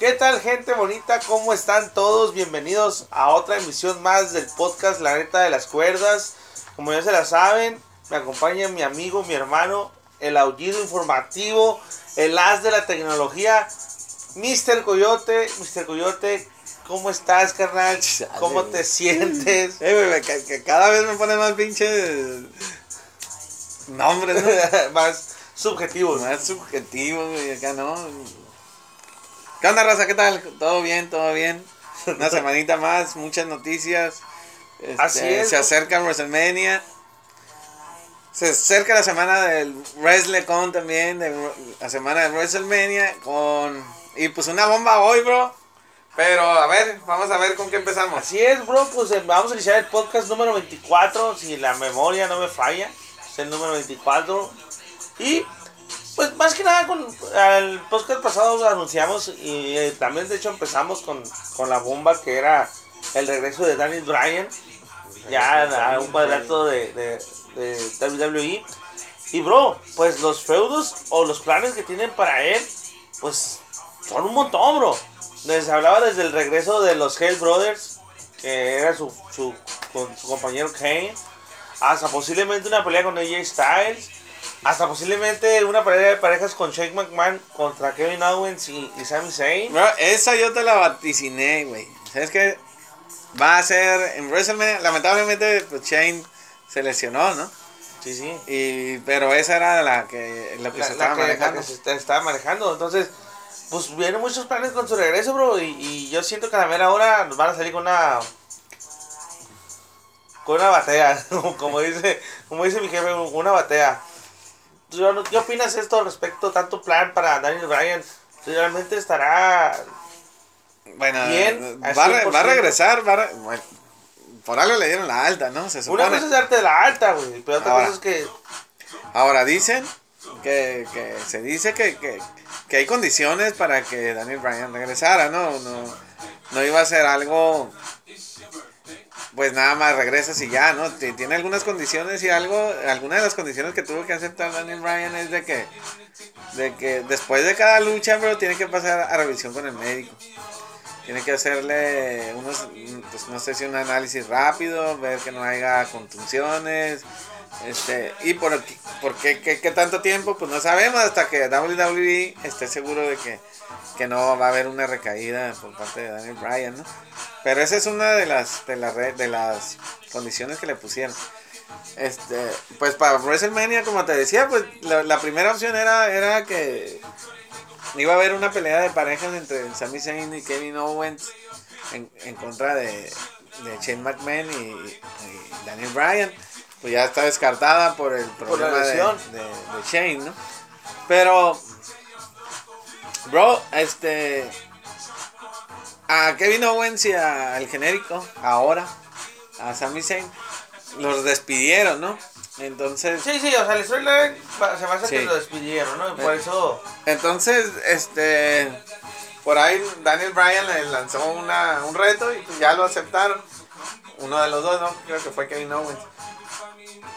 ¿Qué tal gente bonita? ¿Cómo están todos? Bienvenidos a otra emisión más del podcast La Neta de las Cuerdas. Como ya se la saben, me acompaña mi amigo, mi hermano, el aullido informativo, el as de la tecnología, Mr. Coyote. Mr. Coyote, ¿cómo estás, carnal? ¿Cómo te sientes? Eh, que, cada vez me ponen más pinches nombres, ¿no? más subjetivos. Más subjetivos, güey, acá no. ¿Qué onda, raza? ¿Qué tal? ¿Todo bien? ¿Todo bien? Una semanita más, muchas noticias. Este, Así es, Se acerca WrestleMania. Se acerca la semana del WrestleCon también, de la semana de WrestleMania con... Y pues una bomba hoy, bro. Pero a ver, vamos a ver con qué empezamos. Así es, bro, pues eh, vamos a iniciar el podcast número 24, si la memoria no me falla, es el número 24. Y pues más que nada con el podcast pasado anunciamos y eh, también de hecho empezamos con, con la bomba que era el regreso de Daniel Bryan, ya a un cuadrato de, de, de WWE. Y bro, pues los feudos o los planes que tienen para él, pues son un montón, bro. Les hablaba desde el regreso de los Hell Brothers, que era su, su, con su compañero Kane, hasta posiblemente una pelea con AJ Styles, hasta posiblemente una pelea de parejas con Shane McMahon contra Kevin Owens y, y Sami Zayn. Bro, esa yo te la vaticiné, güey. ¿Sabes qué? Va a ser en WrestleMania. Lamentablemente, pues Shane se lesionó, ¿no? Sí, sí. Y, pero esa era la que, lo que La, se la estaba que, manejando. se está- estaba manejando. Entonces, pues vienen muchos planes con su regreso, bro. Y, y yo siento que a la mera hora nos van a salir con una. Con una batea. como dice como dice mi jefe, una batea. ¿Tú, ¿Qué opinas esto al respecto? Tanto plan para Daniel Bryan. ¿Realmente estará Bueno, Bien, va, re- 100%. va a regresar. Va a re- bueno, por algo le dieron la alta, ¿no? Se Una supone. cosa es darte la alta, güey. Pero otra Ahora. cosa es que. Ahora dicen que, que se dice que, que, que hay condiciones para que Daniel Bryan regresara, ¿no? No, no iba a ser algo, pues nada más regresas y ya, ¿no? Ti- Tiene algunas condiciones y algo, alguna de las condiciones que tuvo que aceptar Daniel Bryan es de que, de que después de cada lucha, bro, tiene que pasar a revisión con el médico. Tiene que hacerle unos, pues no sé si un análisis rápido, ver que no haya contunciones, este, y por, por qué, qué, tanto tiempo, pues no sabemos hasta que WWE esté seguro de que, que no va a haber una recaída por parte de Daniel Bryan, ¿no? Pero esa es una de las, de las, de las condiciones que le pusieron. Este, pues para WrestleMania, como te decía, pues la, la primera opción era, era que iba a haber una pelea de parejas entre Sami Zayn y Kevin Owens en, en contra de, de Shane McMahon y Daniel Bryan. Pues ya está descartada por el problema de, de, de Shane, ¿no? Pero, bro, este. A Kevin Owens y al genérico, ahora, a Sami Zayn, los despidieron, ¿no? Entonces, Sí, sí, o sea, el storyline se me hace que Sí. lo despidieron, ¿no? Y por Eh. eso. Entonces, este, por ahí Daniel Bryan le lanzó una, un reto y pues ya lo aceptaron. Uno de los dos, ¿no? Creo que fue Kevin Owens.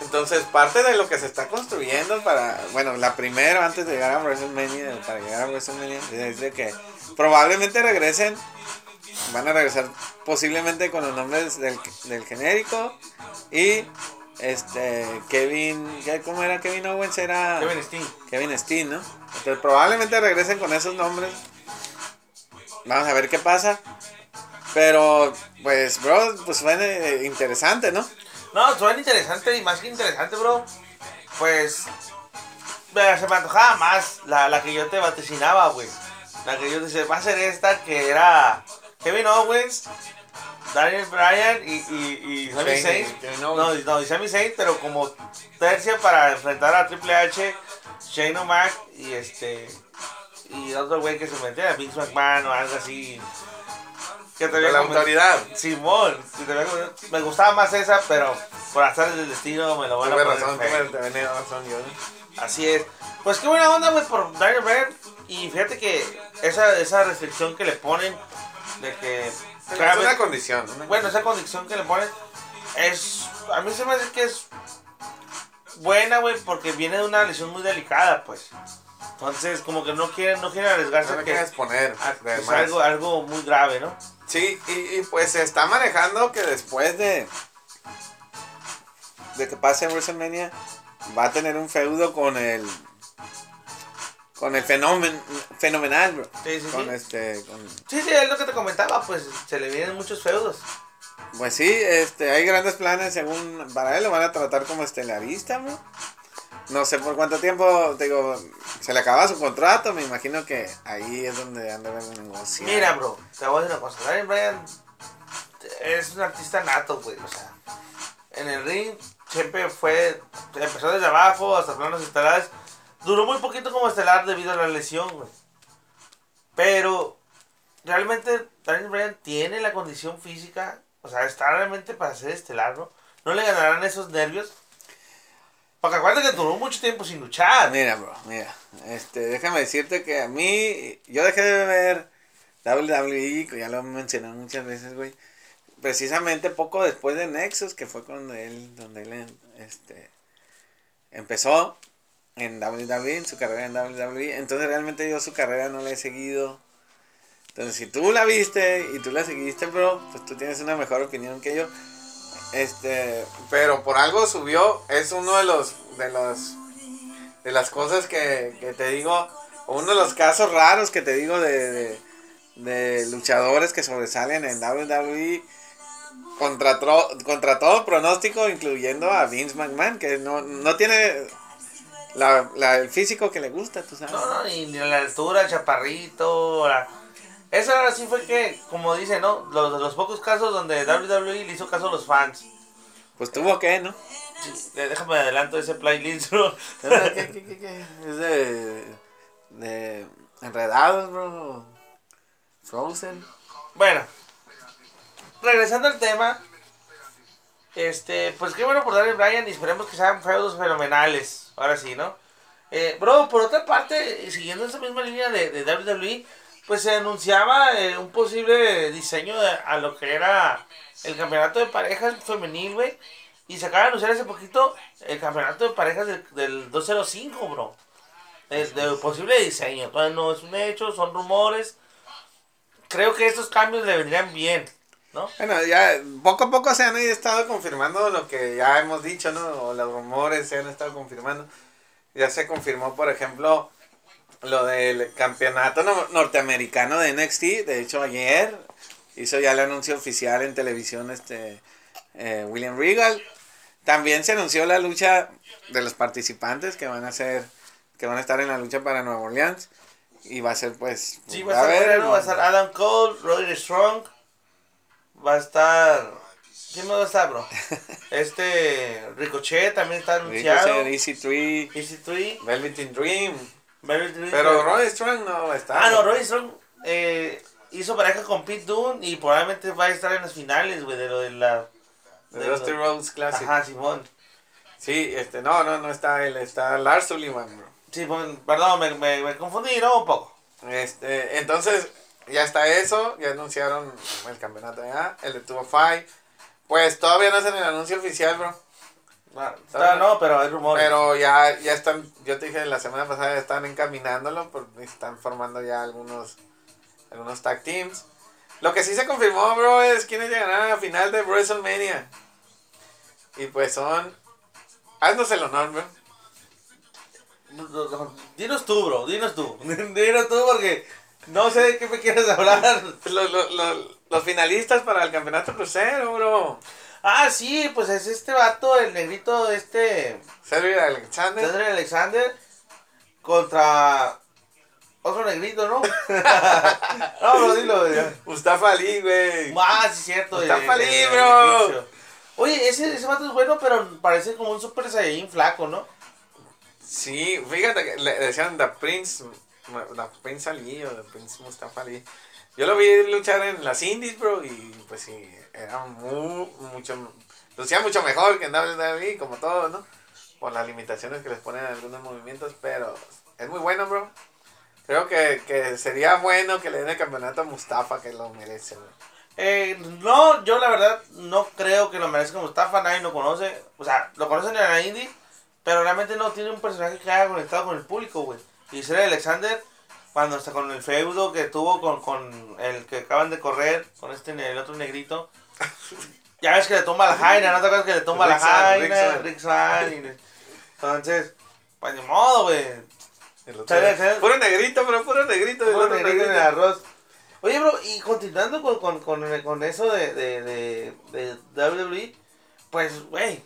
Entonces, parte de lo que se está construyendo para, bueno, la primera antes de llegar a WrestleMania, para llegar a WrestleMania, es de que probablemente regresen, van a regresar posiblemente con los nombres del, del genérico y este Kevin, ¿qué- ¿cómo era Kevin Owens? Era Kevin Steen. Kevin Steen, ¿no? Entonces probablemente regresen con esos nombres. Vamos a ver qué pasa. Pero, pues, bro, pues suena eh, interesante, ¿no? No, suena interesante y más que interesante, bro. Pues. Se me antojaba más la, la que yo te vaticinaba, güey. La que yo decía, va a ser esta que era Kevin Owens, Daniel Bryan y, y, y Sami Zayn. No, no, y Sami Zayn, pero como tercia para enfrentar a Triple H, Shane O'Mac y este. Y otro güey que se metía, Vince McMahon o algo así. Que te la autoridad. Simón, si te me gustaba más esa, pero por hacer del destino me lo van a poner razón, razón. Así es. Pues qué buena onda, güey, por Daniel Bryan. Y fíjate que esa, esa restricción que le ponen de que. Es una condición. una bueno, esa condición que le ponen es. A mí se me hace que es buena, güey, porque viene de una lesión muy delicada, pues. Entonces, como que no quieren, no quieren arriesgarse No a que, quieres poner. a- pues, algo, algo muy grave, ¿no? Sí, y, y, pues se está manejando que después de. de que pase WrestleMania, va a tener un feudo con el. con el fenómeno. fenomenal, bro. Sí, sí, Con sí. este. con- Sí, sí, es lo que te comentaba, pues se le vienen muchos feudos. Pues sí, este, hay grandes planes según. Para él lo van a tratar como estelarista, bro. No sé por cuánto tiempo, digo, se le acaba su contrato, me imagino que ahí es donde anda el negocio. Mira, bro, te voy a decir una cosa. Daniel Bryan es un artista nato, güey. O sea, en el ring siempre fue. Empezó desde abajo hasta planos estelares. Duró muy poquito como estelar debido a la lesión, güey. Pero realmente Daniel Bryan tiene la condición física. O sea, está realmente para ser estelar, ¿no? No le ganarán esos nervios. Porque acuérdate que duró mucho tiempo sin luchar. Mira, bro, mira. Este, déjame decirte que a mí, yo dejé de ver WWE, ya lo he mencionado muchas veces, güey. Precisamente poco después de Nexus, que fue cuando él, donde él, este, empezó en WWE, en su carrera en WWE. Entonces realmente yo su carrera no la he seguido. Entonces si tú la viste y tú la seguiste, bro, pues tú tienes una mejor opinión que yo. Este, pero por algo subió, es uno de los de los de las cosas que, que te digo, uno de los casos raros que te digo de, de, luchadores que sobresalen en WWE contra, tro- contra todo pronóstico, incluyendo a Vince McMahon, que no, no tiene la, la- el físico que le gusta, tú sabes. No, no, ni, la altura, chaparrito. la- Eso ahora sí fue que, como dice, ¿no? Los, los pocos casos donde WWE le hizo caso a los fans. Pues tuvo que, ¿no? Sí, déjame adelanto ese playlist, bro. ¿Qué, qué, qué, qué? Es de, de enredados, bro. Frozen. Bueno, regresando al tema. Este, pues qué bueno por darle Brian y esperemos que sean feudos fenomenales. Ahora sí, ¿no? Eh, bro, por otra parte, siguiendo esa misma línea de, de WWE, pues se anunciaba eh, un posible diseño de- a lo que era el campeonato de parejas femenil, güey. Y se acaba de anunciar hace poquito el campeonato de parejas del, del 205, bro. Es de posible diseño. Todavía no es un hecho, son rumores. Creo que estos cambios le vendrían bien, ¿no? Bueno, ya poco a poco se han estado confirmando lo que ya hemos dicho, ¿no? O los rumores se han estado confirmando. Ya se confirmó, por ejemplo, lo del campeonato no- norteamericano de NXT. De hecho, ayer hizo ya el anuncio oficial en televisión este eh, William Regal. También se anunció la lucha de los participantes que van a ser, que van a estar en la lucha para Nueva Orleans. Y va a ser pues... Sí, va a bueno, va a estar Adam Cole, Roderick Strong. Va a estar. ¿Quién más va a estar, bro? Este. Ricochet también está anunciado. Ricochet, EC3, Easy 3. Velveteen Dream. Very Dream. Pero Roy Strong no estar. Ah, no, Roderick Strong eh, hizo pareja con Pete Dunne y probablemente va a estar en las finales, güey, de lo de la. The de Dusty Rhodes Classic. Ajá, Simón. Sí, este, no, no, no está él, está Lars Sullivan, bro. Sí, perdón, me, me, me confundí, ¿no? Un poco. Este, entonces, ya está eso, ya anunciaron el campeonato ya, el de Tubo Five. Pues todavía no hacen el anuncio oficial, bro. Ah, está, no, pero hay rumores. Pero ya, ya están, yo te dije la semana pasada, ya están encaminándolo, porque están formando ya algunos, algunos tag teams. Lo que sí se confirmó, bro, es quiénes llegarán a la final de WrestleMania. Y pues son, haznos el honor, bro. No, no, no, Dinos tú, bro, dinos tú. dinos tú porque no sé de qué me quieres hablar. Los, los, los, los finalistas para el campeonato crucero, bro. Ah, sí, pues es este vato, el negrito, este. Cedric Alexander. Cedric Alexander contra otro negrito, ¿no? no, bro, dilo. ya. Mustafa Ali, güey. Ah, sí, cierto. Mustafa Ali, bro. Oye, ese, ese vato es bueno, pero parece como un super saiyajin flaco, ¿no? Sí, fíjate que le decían The Prince, The Prince Ali o The Prince Mustafa Ali. Yo lo vi luchar en las indies, bro, y pues sí, era muy, mucho, lucía mucho mejor que en WWE, como todo, ¿no? Por las limitaciones que les ponen en algunos movimientos, pero es muy bueno, bro. Creo que, que sería bueno que le den el campeonato a Mustafa, que lo merece, bro. Eh, no, yo la verdad no creo que lo merezca Mustafa, nadie lo conoce. O sea, lo conocen en la indie, pero realmente no tiene un personaje que haya conectado con el público, güey. y Cedric Alexander, cuando está con el feudo que tuvo con, con el que acaban de correr, con este el otro negrito. Ya ves que le tumba la jaina, ¿no te acuerdas que le tumba la Rick Swan, jaina? Rick y- Entonces, pues ni modo, güey. Puro negrito, pero puro negrito. Puro negrito en el arroz. Oye, bro, y continuando con, con, con, con eso de, de, de, de WWE, pues, güey,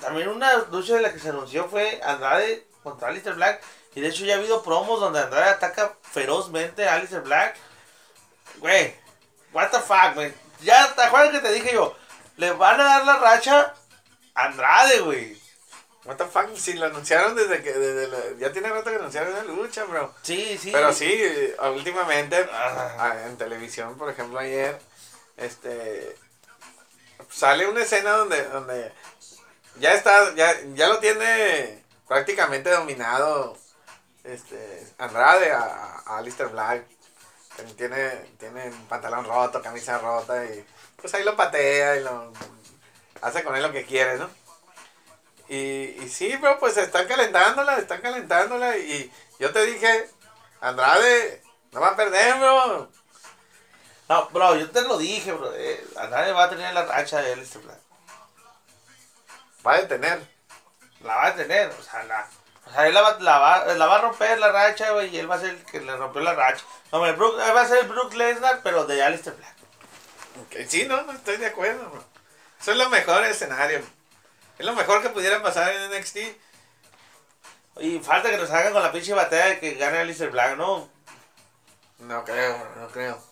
también una lucha de la que se anunció fue Andrade contra Alistair Black. Y de hecho ya ha habido promos donde Andrade ataca ferozmente a Alistair Black. Güey, what the fuck, güey. Ya, ¿te acuerdas que te dije yo? Le van a dar la racha a Andrade, güey. What the fuck, si lo anunciaron desde que. Desde la- ya tiene rato que anunciaron la lucha, bro. Sí, sí. Pero sí, últimamente, Ah. ah, en televisión, por ejemplo, ayer, este. Sale una escena donde. donde ya está. Ya, ya lo tiene prácticamente dominado. Este. Andrade a, a Alistair Black. Tiene, tiene pantalón roto, camisa rota y. Pues ahí lo patea y lo. Hace con él lo que quiere, ¿no? Y, y sí, bro, pues están calentándola, están calentándola. Y yo te dije, Andrade, no va a perder, bro. No, bro, yo te lo dije, bro. eh, Andrade va a tener la racha de Alistair Black. Va a detener. La va a tener, o sea, la, o sea él la va, la, va, la va a romper la racha, güey, y él va a ser el que le rompió la racha. No, el Brook, él va a ser el Brook Lesnar, pero de Alistair Black. Ok, Sí, no, no estoy de acuerdo, bro. Eso es lo mejor escenario. Es lo mejor que pudiera pasar en NXT. Y falta que nos hagan con la pinche batalla de que gane Alistair Black, ¿no? No creo, bro, no creo.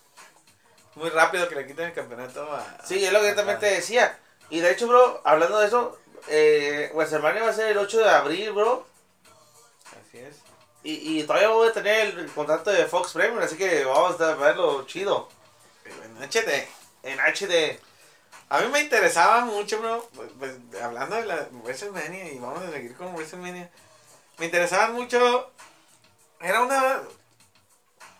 Muy rápido que le quiten el campeonato a. Sí, es lo que yo también te decía. Y de hecho, bro, hablando de eso, eh, WrestleMania va a ser el 8 de abril, bro. Así es. Y, y todavía voy a tener el contrato de Fox Premium, así que vamos a verlo chido. En HD. En HD. A mí me interesaba mucho, bro, pues, hablando de la WrestleMania y vamos a seguir con WrestleMania. Me interesaba mucho. Era una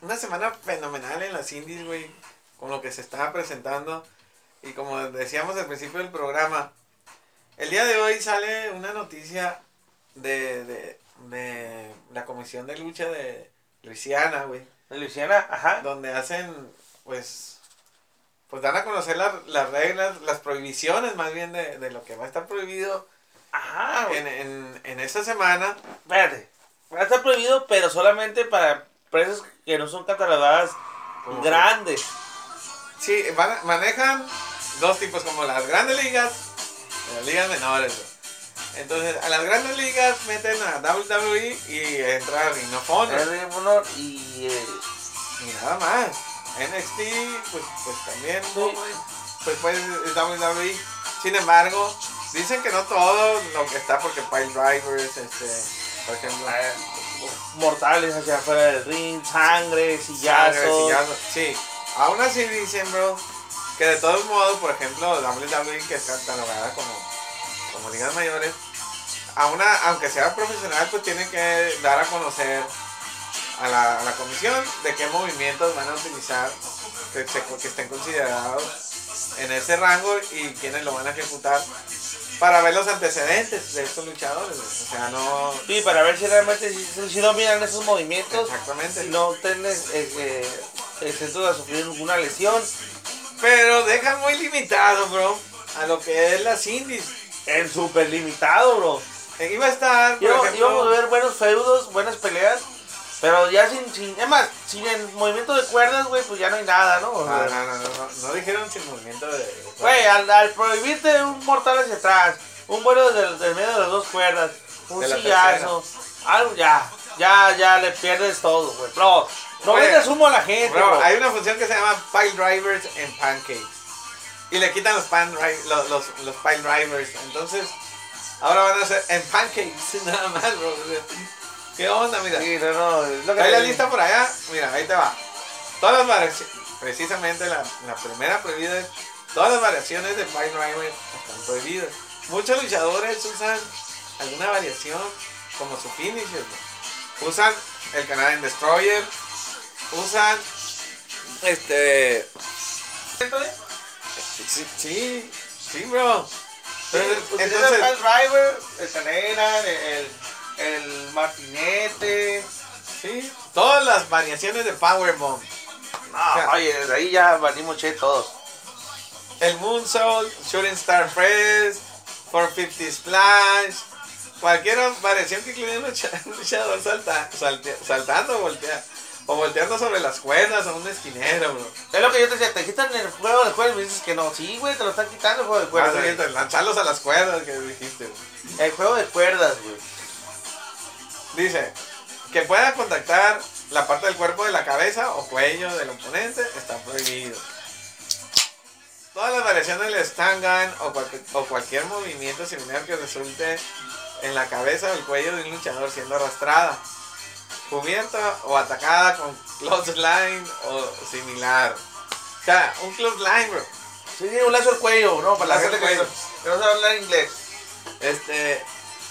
una semana fenomenal en las indies, güey, con lo que se estaba presentando y como decíamos al principio del programa, el día de hoy sale una noticia de, de, de la comisión de lucha de Luisiana, güey De Luisiana, ajá. donde hacen, pues, pues dan a conocer la- las reglas, las prohibiciones más bien de, de lo que va a estar prohibido Ajá, güey. en, en, en esta semana. Espérate. Va a estar prohibido, pero solamente para empresas que no son catalogadas grandes. Sí, van manejan dos tipos, como las grandes ligas y las ligas menores. güey. Entonces, a las grandes ligas meten a WWE y entra Ring of Honor. Es Ring of Honor y. eh, Y nada más. NXT, pues, pues también, Sí. pues, pues es WWE. Sin embargo, dicen que no todo lo que está, porque Pile Drivers, este, por ejemplo, eh, mortales hacia afuera del ring, sangre, sillazos. sangre, sillazo. Sí, aún así dicen, bro, que de todos modos, por ejemplo, WWE, que está catalogada como, como ligas mayores, a una, aunque sea profesional, pues tiene que dar a conocer a la, a la comisión de qué movimientos van a utilizar que, se- que estén considerados en ese rango y quiénes lo van a ejecutar para ver los antecedentes de estos luchadores. O sea, no... Sí, para ver si realmente si, si dominan esos movimientos, Exactamente. si no tienes eh, eh, exentos a sufrir ninguna lesión. Pero dejan muy limitado, bro, a lo que es las indies. En super limitado, bro. Eh, Iba a estar, por Íbamos, ejemplo, íbamos a ver buenos feudos, buenas peleas. Pero ya sin, sin, es más, sin el movimiento de cuerdas, güey, pues ya no hay nada, ¿no? O No, sea, no, no, no, no, no dijeron sin movimiento de... Güey, al, al prohibirte un mortal hacia atrás, un vuelo del, del medio de las dos cuerdas, un De la sillazo, algo ya, ya, ya le pierdes todo, güey. Bro, no Oye, vendes humo a la gente, Bro, bro. hay una función que se llama Pile Drivers en Pancakes. Y le quitan los, pan los, los, los Pile Drivers. Entonces, ahora van a ser en Pancakes, nada más, bro. ¿Qué onda, mira? Sí, no, no, es lo que Trae la lista por allá. Mira, ahí te va. Todas las variaciones, precisamente la, la primera prohibida es, todas las variaciones de Pile Driver están prohibidas. Muchos luchadores usan alguna variación como su finisher. Usan el Canadian Destroyer, usan este... Sí, sí, sí, bro. Sí, Entonces, utiliza el entonces pile driver, el cadena, el, el martinete. Sí, todas las variaciones de Powerbomb. No, oye, desde ahí ya valimos che todos. El Moonsault, Shooting Star Press, 450 Splash, cualquier variación que incluya un lucha- un luchador salta, salte- saltando o, voltea- o volteando sobre las cuerdas o un esquinero, bro. Es lo que yo te decía, te quitan el juego de cuerdas y me dices que no. Sí, güey, te lo están quitando el juego de Ah, cuerdas. sí, güey. lanzarlos a las cuerdas que dijiste, bro. El juego de cuerdas, güey. Dice que pueda contactar la parte del cuerpo de la cabeza o cuello del oponente está prohibido. Todas las variaciones del stand gun o, o cualquier movimiento similar que resulte en la cabeza o el cuello de un luchador siendo arrastrada, cubierta o atacada con clothesline o similar. O sea, un clothesline, bro. Sí, un lazo al cuello, ¿no? Para la gente que, no sabe hablar inglés. Este,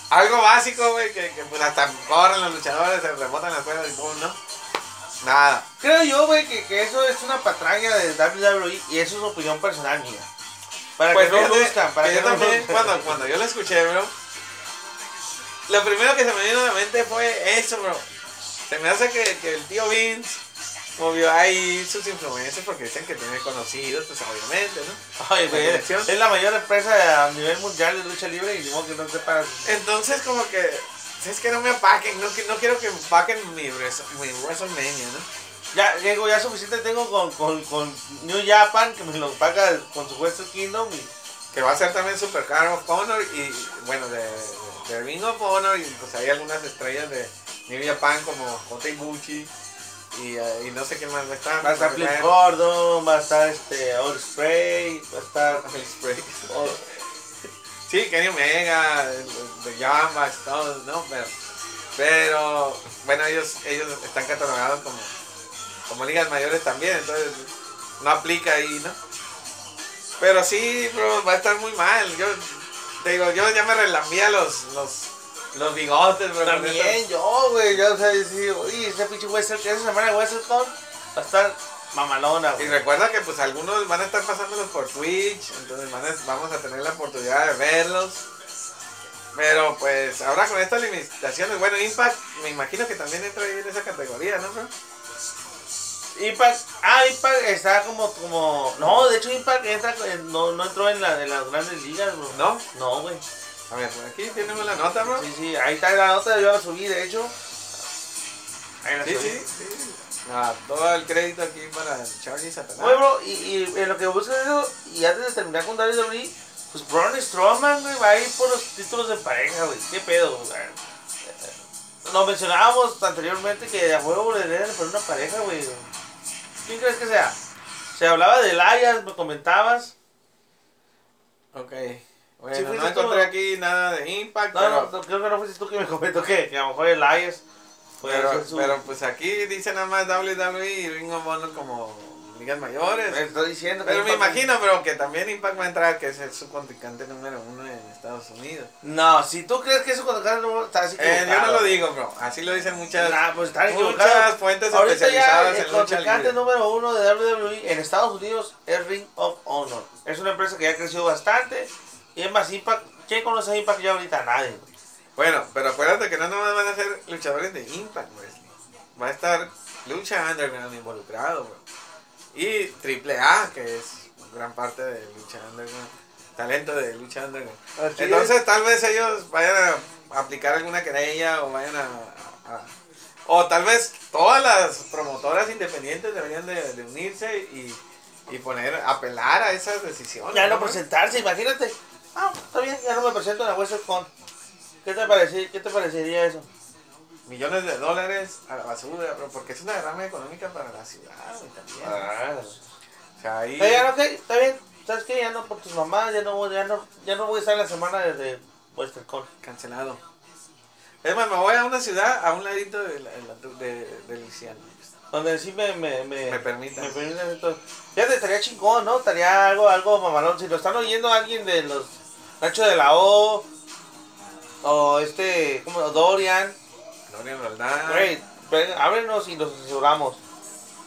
algo básico, güey, que, que pues hasta corren los luchadores, se rebotan las cuerdas y todo, ¿no? Nada. Creo yo, güey, que, que eso es una patraña de WWE y eso es opinión personal mía. Para Pues que no luzcan, para que que, yo no también, cuando, cuando yo lo escuché, bro, lo primero que se me vino a la mente fue eso, bro. Se me hace que, que el tío Vince movió ahí sus influencias porque dicen que tiene conocidos, pues obviamente, ¿no? Oye, es conexión. la mayor empresa a nivel mundial de lucha libre y digo que no te pagas. Entonces, como que, es que no me apaquen, no, no quiero que me empaquen mi, mi WrestleMania, ¿no? Ya, digo, ya suficiente tengo con, con, con New Japan, que me lo paga con su Western Kingdom. Y, Que va a ser también Super Card of Honor y, bueno, de, de Ring of Honor y pues hay algunas estrellas de New Japan como Kota Ibushi y, eh, y no sé quién más va a estar. va a estar Flip. Gordon, va a estar este, Old Spray, va a estar. El Spray. Sí, Kenny Omega, de Jambas, todos, ¿no? Pero, pero bueno, ellos, ellos están catalogados como, como ligas mayores también, entonces no aplica ahí, ¿no? Pero sí, bro, va a estar muy mal. Yo te digo, yo ya me relambía los, los, los bigotes, bro. También yo, güey, ya o sea, sí, oye, ese pinche Western, esa semana de WrestleCon va a estar mamalona, Y güey. recuerda que pues algunos van a estar pasándolos por Twitch, entonces van a- vamos a tener la oportunidad de verlos. Pero pues ahora con estas limitaciones, bueno, Impact me imagino que también entra ahí en esa categoría, ¿no? bro? Impact, ah, Impact está como, como, no, de hecho Impact entra, en- no, no entró en, la, en las grandes ligas, bro. ¿No? No, güey. A ver, por aquí tenemos la nota, bro. Sí, sí, ahí está la nota, yo la subí, de hecho. Ahí la Sí, subí. sí, sí. Ah, todo el crédito aquí para Charlie Satanás. Oye, bro, y, y en lo que buscas eso, y antes de terminar con WWE, pues Braun Strowman, güey, va a ir por los títulos de pareja, güey. ¿Qué pedo, güey? Lo mencionábamos anteriormente que a huevo le deben poner una pareja, güey. ¿Quién crees que sea? Se hablaba de Elias, me comentabas. Ok. Sí, Bueno, fuiste no encontré aquí nada de Impact, No, pero, no, creo que no fuiste tú que me comentó que, que a lo mejor Elias puede pero, su... pero, pues aquí dice nada más WWE y Ring of Honor como ligas mayores. me estoy diciendo que Pero me Impact- imagino, bro, que también Impact va a entrar, que es el- su contrincante número uno en Estados Unidos. No, si tú crees que eso cuando ganas no estás Eh, yo no lo digo, bro. Así lo dicen muchas, Nah, pues muchas fuentes Ahorita ya especializadas el en lucha contrincante libre. número uno de WWE en Estados Unidos es Ring of Honor. Es una empresa que ya creció bastante. Y es más, Impact, ¿quién conoce a Impact ya ahorita? Nadie. Bueno, pero acuérdate que no nomás van a ser luchadores de Impact Wrestling. Va a estar Lucha Underground involucrado, bro. Y Triple A, que es gran parte de Lucha Underground. Talento de Lucha Underground. Así Entonces tal vez ellos vayan a aplicar alguna querella o vayan a, a- o tal vez todas las promotoras independientes deberían de, de unirse y, y poner, apelar a esas decisiones. Ya no ¿no? presentarse, imagínate. Ah, está bien, ya no me presento en la WrestleCon. ¿Qué te, parece, ¿Qué te parecería eso? Millones de dólares a la basura, bro, porque es una derrama económica para la ciudad, también. Ah. O sea, ahí... Está bien, ok, está bien. ¿Sabes qué? Ya no por tus mamás, ya no, voy- ya no, ya no voy a estar en la semana de, de WrestleCon. Cancelado. Es más, me voy a una ciudad a un ladito de, la- de, la- de, de Luisiana. Donde sí me, me, me, Me permitan. Me permitan todo. Fíjate, estaría chingón, ¿no? Estaría algo, algo mamalón. Si lo están oyendo alguien de los Nacho de la O, o este, ¿cómo? Dorian, Dorian Roldán. Ven, ábrenos y los asesoramos.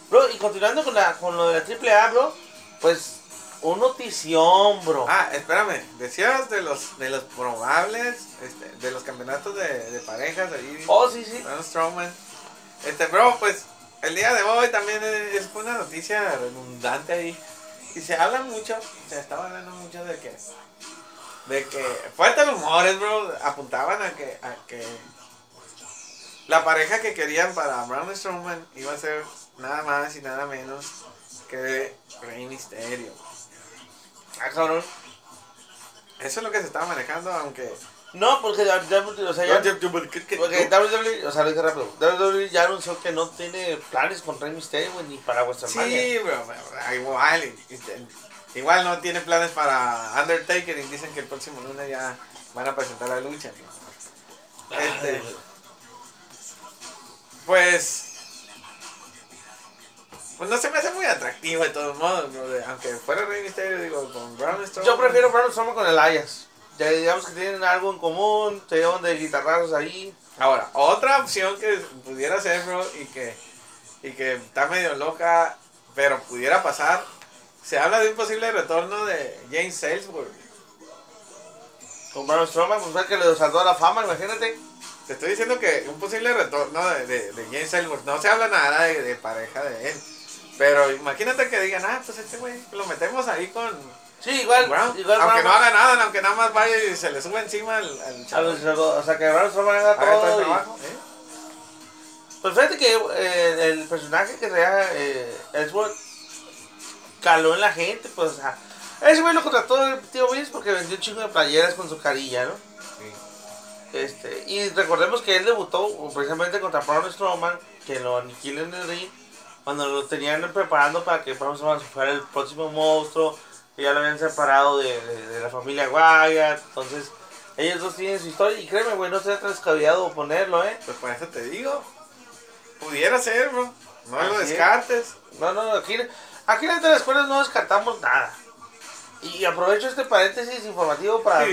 Bro, y continuando con, la, con lo de la AAA, bro, pues, un notición, bro. Ah, espérame, decías de los de los probables, este, de los campeonatos de, de parejas ahí. oh, sí, sí. Strowman. Este, bro, pues el día de hoy también es, una noticia redundante ahí. Y se habla mucho, se estaba hablando mucho de que, de que, fuertes rumores, bro, apuntaban a que, a que la pareja que querían para Braun Strowman iba a ser nada más y nada menos que Rey Mysterio. Ah, cabrón. Eso es lo que se estaba manejando, aunque... No, porque ya- o sea, ya, ¿Qué- porque WWE, o sea, lo dije rápido, WWE ya anunció que no tiene planes con Rey Mysterio, ni para WrestleMania. Sí, bro, igual, igual no tiene planes para Undertaker y dicen que el próximo lunes ya van a presentar la lucha. Este, pues, pues no se me hace muy atractivo de todos modos, de- aunque fuera Rey Mysterio, digo, con Braun Strowman. Yo prefiero Braun Strowman con Elias. Ya digamos que tienen algo en común, se llevan de guitarrazos ahí. Ahora, otra opción que pudiera ser, bro, y que, y que está medio loca, pero pudiera pasar, se habla de un posible retorno de James Ellsworth. Con Braun Strowman, pues que le saltó a la fama, imagínate. Te estoy diciendo que un posible retorno de, de, de James Ellsworth, no se habla nada de, de pareja de él. Pero imagínate que digan, ah, pues este güey lo metemos ahí con Sí, igual, Brown. igual aunque no haga nada, aunque nada más vaya y se le sube encima al, al chaval. o sea, que Braun Strowman haga todo el y- trabajo, ¿eh? Pues fíjate que eh, el personaje que traía eh, Ellsworth caló en la gente, pues, o sea, ese güey lo contrató el tío Vince porque vendió un chingo de playeras con su carilla, ¿no? Sí. Este, y recordemos que él debutó precisamente contra Braun Strowman, que lo aniquiló en el ring, cuando lo tenían preparando para que Braun Strowman fuera el próximo monstruo, que ya lo habían separado de, de- de la familia Wyatt, entonces ellos dos tienen su historia, y créeme, güey, no tan descabellado ponerlo, ¿eh? Pues por eso te digo. Pudiera ser, bro. No lo Así es. descartes. No, no, aquí, aquí en las escuelas no descartamos nada. Y aprovecho este paréntesis informativo para,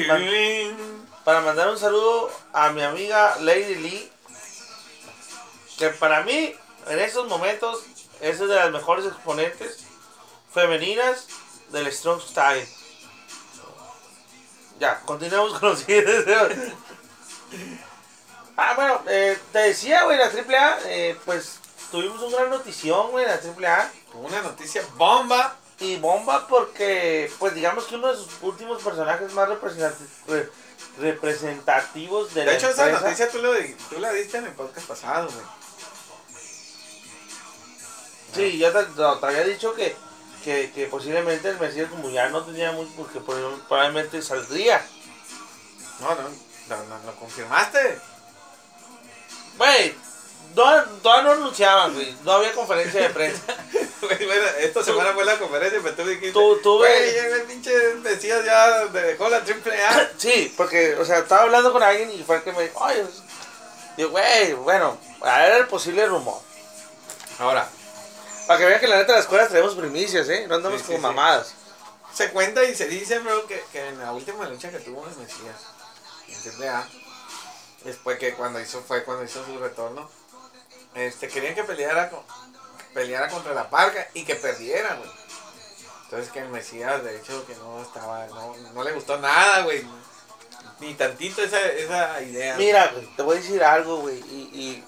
para mandar un saludo a mi amiga Lady Lee, que para mí en estos momentos es de las mejores exponentes femeninas del Strong Style. Ya, continuamos con los siguientes. Ah, bueno, eh, te decía, güey, la AAA, eh, pues tuvimos una gran notición, güey, la AAA. Una noticia bomba. Y bomba porque, pues digamos que uno de sus últimos personajes más representati- re- representativos de, De la hecho, esa noticia tú, lo, tú la diste en el podcast pasado, güey. Sí, te- te había dicho que, que, que posiblemente el Mesías como ya no tenía mucho, porque prob- probablemente saldría. No, no, no, no, lo confirmaste. Güey, no, no anunciaban, güey, no había conferencia de prensa. Güey, bueno, esta semana fue la conferencia, pero tú dijiste. Tú- tú, güey, ya el pinche Mesías ya me dejó la triple A. Sí, porque, o sea, estaba hablando con alguien y fue el que me dijo, ay, es-". digo, güey, bueno, era el posible rumor. Ahora, Para que vean que la neta de las escuelas tenemos primicias, ¿eh? No andamos Sí, como sí, sí. mamadas. se cuenta y se dice, bro, que, que en la última lucha que tuvo el Mesías en triple A, después que cuando hizo, fue cuando hizo su retorno, este, querían que peleara, con- peleara contra la parca y que perdiera, güey. Entonces que el Mesías, de hecho, que no estaba, no, no le gustó nada, güey. Ni tantito esa, esa idea. Mira, güey, te voy a decir algo, güey. Y,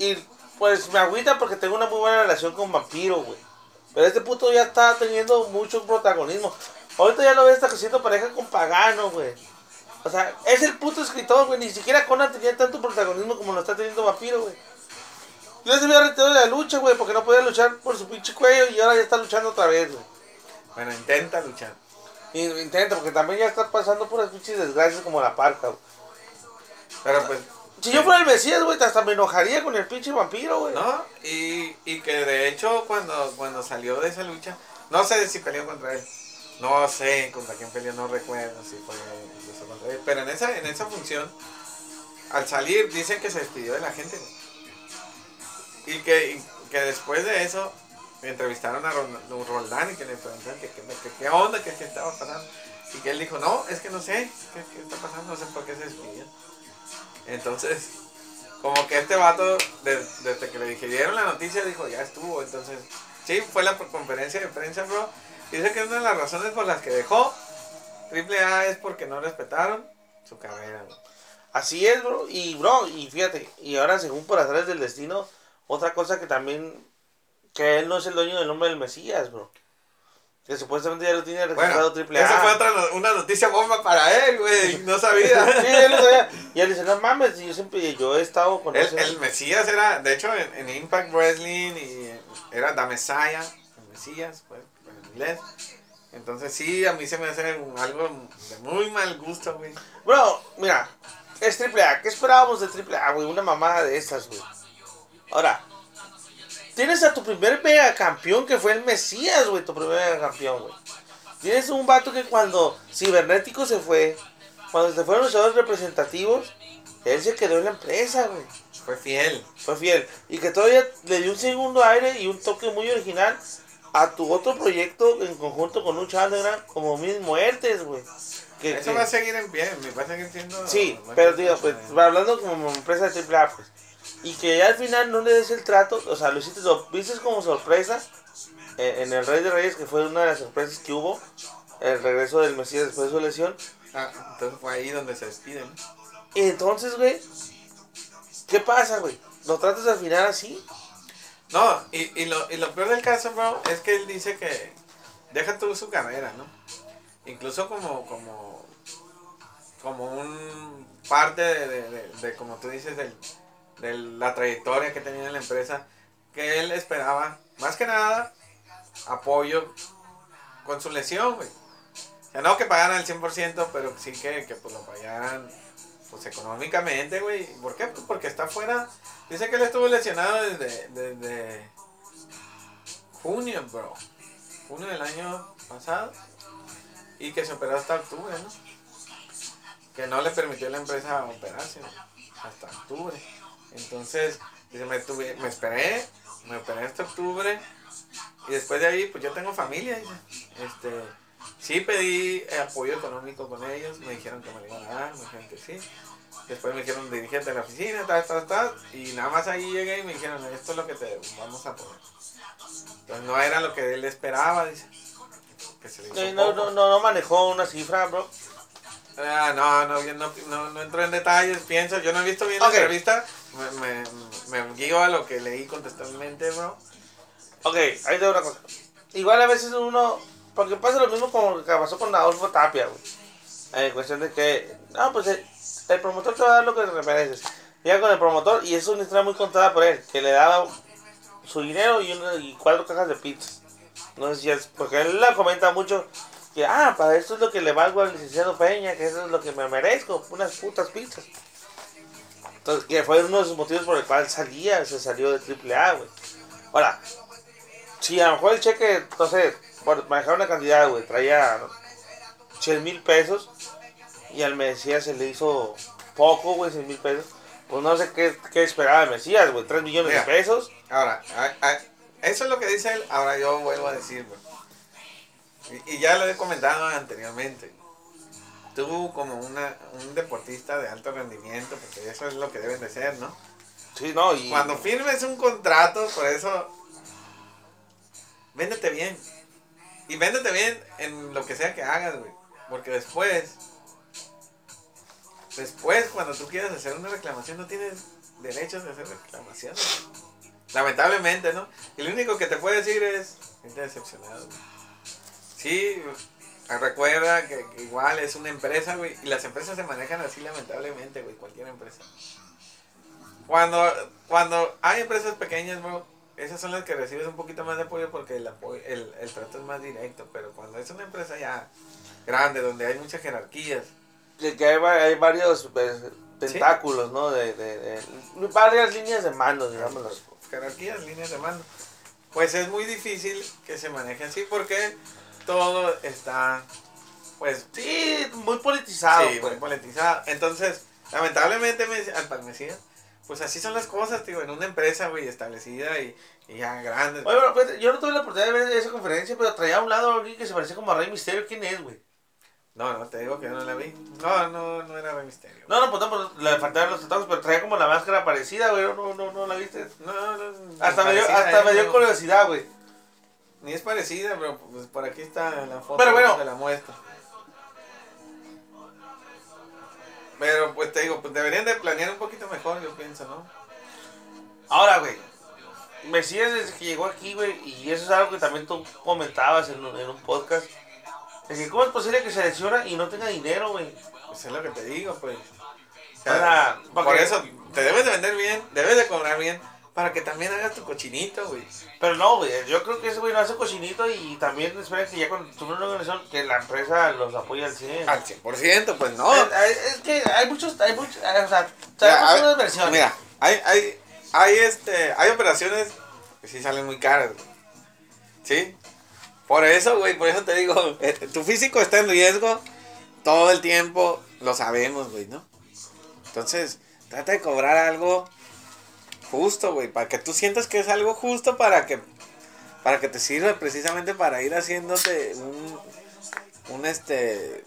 y, y, pues me agüita porque tengo una muy buena relación con Vampiro, güey. Pero este puto ya está teniendo mucho protagonismo. Ahorita ya lo ves, está haciendo pareja con Pagano, güey. O sea, es el puto escritor, güey. Ni siquiera Conan tenía tanto protagonismo como lo está teniendo Vampiro, güey. Yo se había retirado de la lucha, güey, porque no podía luchar por su pinche cuello y ahora ya está luchando otra vez, güey. Bueno, intenta luchar. Y intenta, porque también ya está pasando por las pinches desgracias como la parca, güey. Pero pues, Si yo fuera el Mesías, güey, hasta me enojaría con el pinche vampiro, güey. ¿no? Y, y que de hecho cuando, cuando salió de esa lucha, no sé si peleó contra él. No sé contra quién peleó, no recuerdo si fue contra él. Pero en esa, en esa función, al salir, dicen que se despidió de la gente. güey. Y que, que después de eso, entrevistaron a Roldán y que le preguntaron que, que- que- qué onda, que qué estaba pasando. Y que él dijo, no, es que no sé, qué, qué está pasando, no sé por qué se despidió. Entonces, como que este vato, de- desde que le dijeron la noticia, dijo, ya estuvo. Entonces, sí, fue la conferencia de prensa, bro. Dice que una de las razones por las que dejó Triple A es porque no respetaron su carrera, bro. Así es, bro. Y, bro, y fíjate, y ahora según por atrás del destino, otra cosa que también, que él no es el dueño del nombre del Mesías, bro. Que supuestamente ya lo tiene registrado Bueno, triple A. esa fue otra no- una noticia bomba para él, güey. No sabía. Sí, él lo sabía. Y él dice, no mames, yo siempre, yo he estado con El, ese- el Mesías era, de hecho, en, en Impact Wrestling y era The Messiah, el Mesías, pues, en inglés. Entonces sí, a mí se me hace algo de muy mal gusto, güey. Bro, mira, es triple A. ¿Qué esperábamos de triple A, güey? Una mamada de esas, güey. Ahora, tienes a tu primer mega campeón que fue el Mesías, güey, tu primer mega campeón, güey. Tienes un vato que cuando Cibernético se fue, cuando se fueron los jugadores representativos, él se quedó en la empresa, güey. Fue fiel. Fue fiel. Y que todavía le dio un segundo aire y un toque muy original a tu otro proyecto en conjunto con un Underground como Mil Muertes, güey. Que- Eso que- va a seguir en pie, me va a seguir siendo... Sí, pero digo, pues, hablando como empresa de AAA, pues. Y que ya al final no le des el trato, o sea, lo hiciste, lo viste como sorpresa eh, en el Rey de Reyes, que fue una de las sorpresas que hubo, el regreso del Mesías después de su lesión. Ah, entonces fue ahí donde se despiden. Y entonces, güey, ¿qué pasa, güey? ¿Lo tratas al final así? No, y, y, lo, y lo peor del caso, bro, es que él dice que deja tú su carrera, ¿no? Incluso como, como, como un parte de, de, de- de, como tú dices, del- de la trayectoria que tenía en la empresa, que él esperaba, más que nada, apoyo con su lesión, güey. O sea, no que pagaran el 100%, pero sí que, que pues lo pagaran pues económicamente, güey. ¿Por qué? Pues porque está fuera. Dice que él estuvo lesionado desde, desde junio, bro. Junio del año pasado. Y que se operó hasta octubre, ¿no? Que no le permitió a la empresa operarse ¿no? hasta octubre. Entonces, me, tuve, me esperé, me operé hasta octubre. Y después de ahí, pues yo tengo familia. Este, sí pedí apoyo económico con ellos. Me dijeron que me lo iban a dar, me dijeron que sí. Después me dijeron dirigente de la oficina, tal, tal, tal. Y nada más ahí llegué y me dijeron, esto es lo que te vamos a poner. Entonces no era lo que él esperaba, dice. Que se le hizo no, no, no, no manejó una cifra, bro. Ah, no, no, no, no, no entro en detalles, pienso, yo no he visto bien la entrevista, me, me, me guío a lo que leí contextualmente, bro. Ok, ahí te una cosa. Igual a veces uno. Porque pasa lo mismo como que pasó con Adolfo Tapia, güey. En cuestión de que. No, pues el, el promotor te va a dar lo que te mereces. Llega con el promotor y es una historia muy contada por él. Que le daba su dinero y, una- y cuatro cajas de pizza. No sé si es. Porque él la comenta mucho. Que, ah, para esto es lo que le valgo al licenciado Peña. Que eso es lo que me merezco. Unas putas pizzas. Entonces, que fue uno de los motivos por el cual salía. Se salió de AAA, güey. Ahora, si a lo mejor el cheque, no sé, por manejar una cantidad, güey, traía 100 mil pesos y al Mesías se le hizo poco, güey, 100 mil pesos, pues no sé qué, qué esperaba el Mesías, güey, 3 millones Mira. de pesos. Ahora, a- a- eso es lo que dice él, ahora yo vuelvo a decir, bro. Y, y ya lo he comentado anteriormente. Tú como una, un deportista de alto rendimiento, porque eso es lo que deben de ser, ¿no? Sí, no, y. Cuando firmes un contrato, por eso, véndete bien. Y véndete bien en lo que sea que hagas, güey. Porque después, después cuando tú quieras hacer una reclamación, no tienes derechos de hacer reclamaciones. Lamentablemente, ¿no? Y lo único que te puedo decir es, estoy decepcionado. güey. Sí, recuerda que, igual es una empresa, güey. Y las empresas se manejan así, lamentablemente, güey. Cualquier empresa. Cuando, cuando hay empresas pequeñas, bro, esas son las que recibes un poquito más de apoyo porque el, apoyo, el, el trato es más directo. Pero cuando es una empresa ya grande, donde hay muchas jerarquías, que, que hay, hay varios pues, tentáculos, ¿no? De, de, de- varias líneas de mando, digámoslo. jerarquías, líneas de mando, pues es muy difícil que se maneje así porque todo está, pues, Sí, muy politizado, sí, pues. muy politizado. Entonces, lamentablemente, me, al Palmesía, pues así son las cosas, tío, en una empresa, güey, establecida y, y ya grande. Oye, bueno, fíjate, yo no tuve la oportunidad de ver esa conferencia, pero traía a un lado a alguien que se parecía como a Rey Misterio. ¿Quién es, güey? No, no, te digo que no la vi. No, no, no era Rey Misterio. No, no, pues no, pues, le faltaron los tatuajes, pero traía como la máscara parecida, güey. No, no, no la viste. No, no, Hasta me dio, hasta eh, me dio no. curiosidad, güey. Ni es parecida, pero pues por aquí está la foto Pero bueno. de la muestra. Pero pues te digo, pues deberían de planear un poquito mejor, yo pienso, ¿no? Ahora, güey. Mesías desde que llegó aquí, güey, y eso es algo que también tú comentabas en, un- en un podcast. Es que cómo es posible que se lesiona y no tenga dinero, güey. Pues es lo que te digo, pues. O sea, por eso te debes de vender bien, debes de cobrar bien, para que también hagas tu cochinito, güey. Pero no, güey, yo creo que ese güey no hace cochinito y también espera que ya cuando tuve una organización que la empresa los apoye al 100. Al 100%, pues no. Es, es- es que hay muchos, hay muchos, o sea, ver, unas versiones. Mira, hay, hay, hay, este, hay operaciones que sí salen muy caras, güey. ¿Sí? Por eso, güey, por eso te digo, eh, tu físico está en riesgo todo el tiempo, lo sabemos, güey, ¿no? Entonces, trata de cobrar algo justo, güey, para que tú sientas que es algo justo para que para que te sirva precisamente para ir haciéndote un un este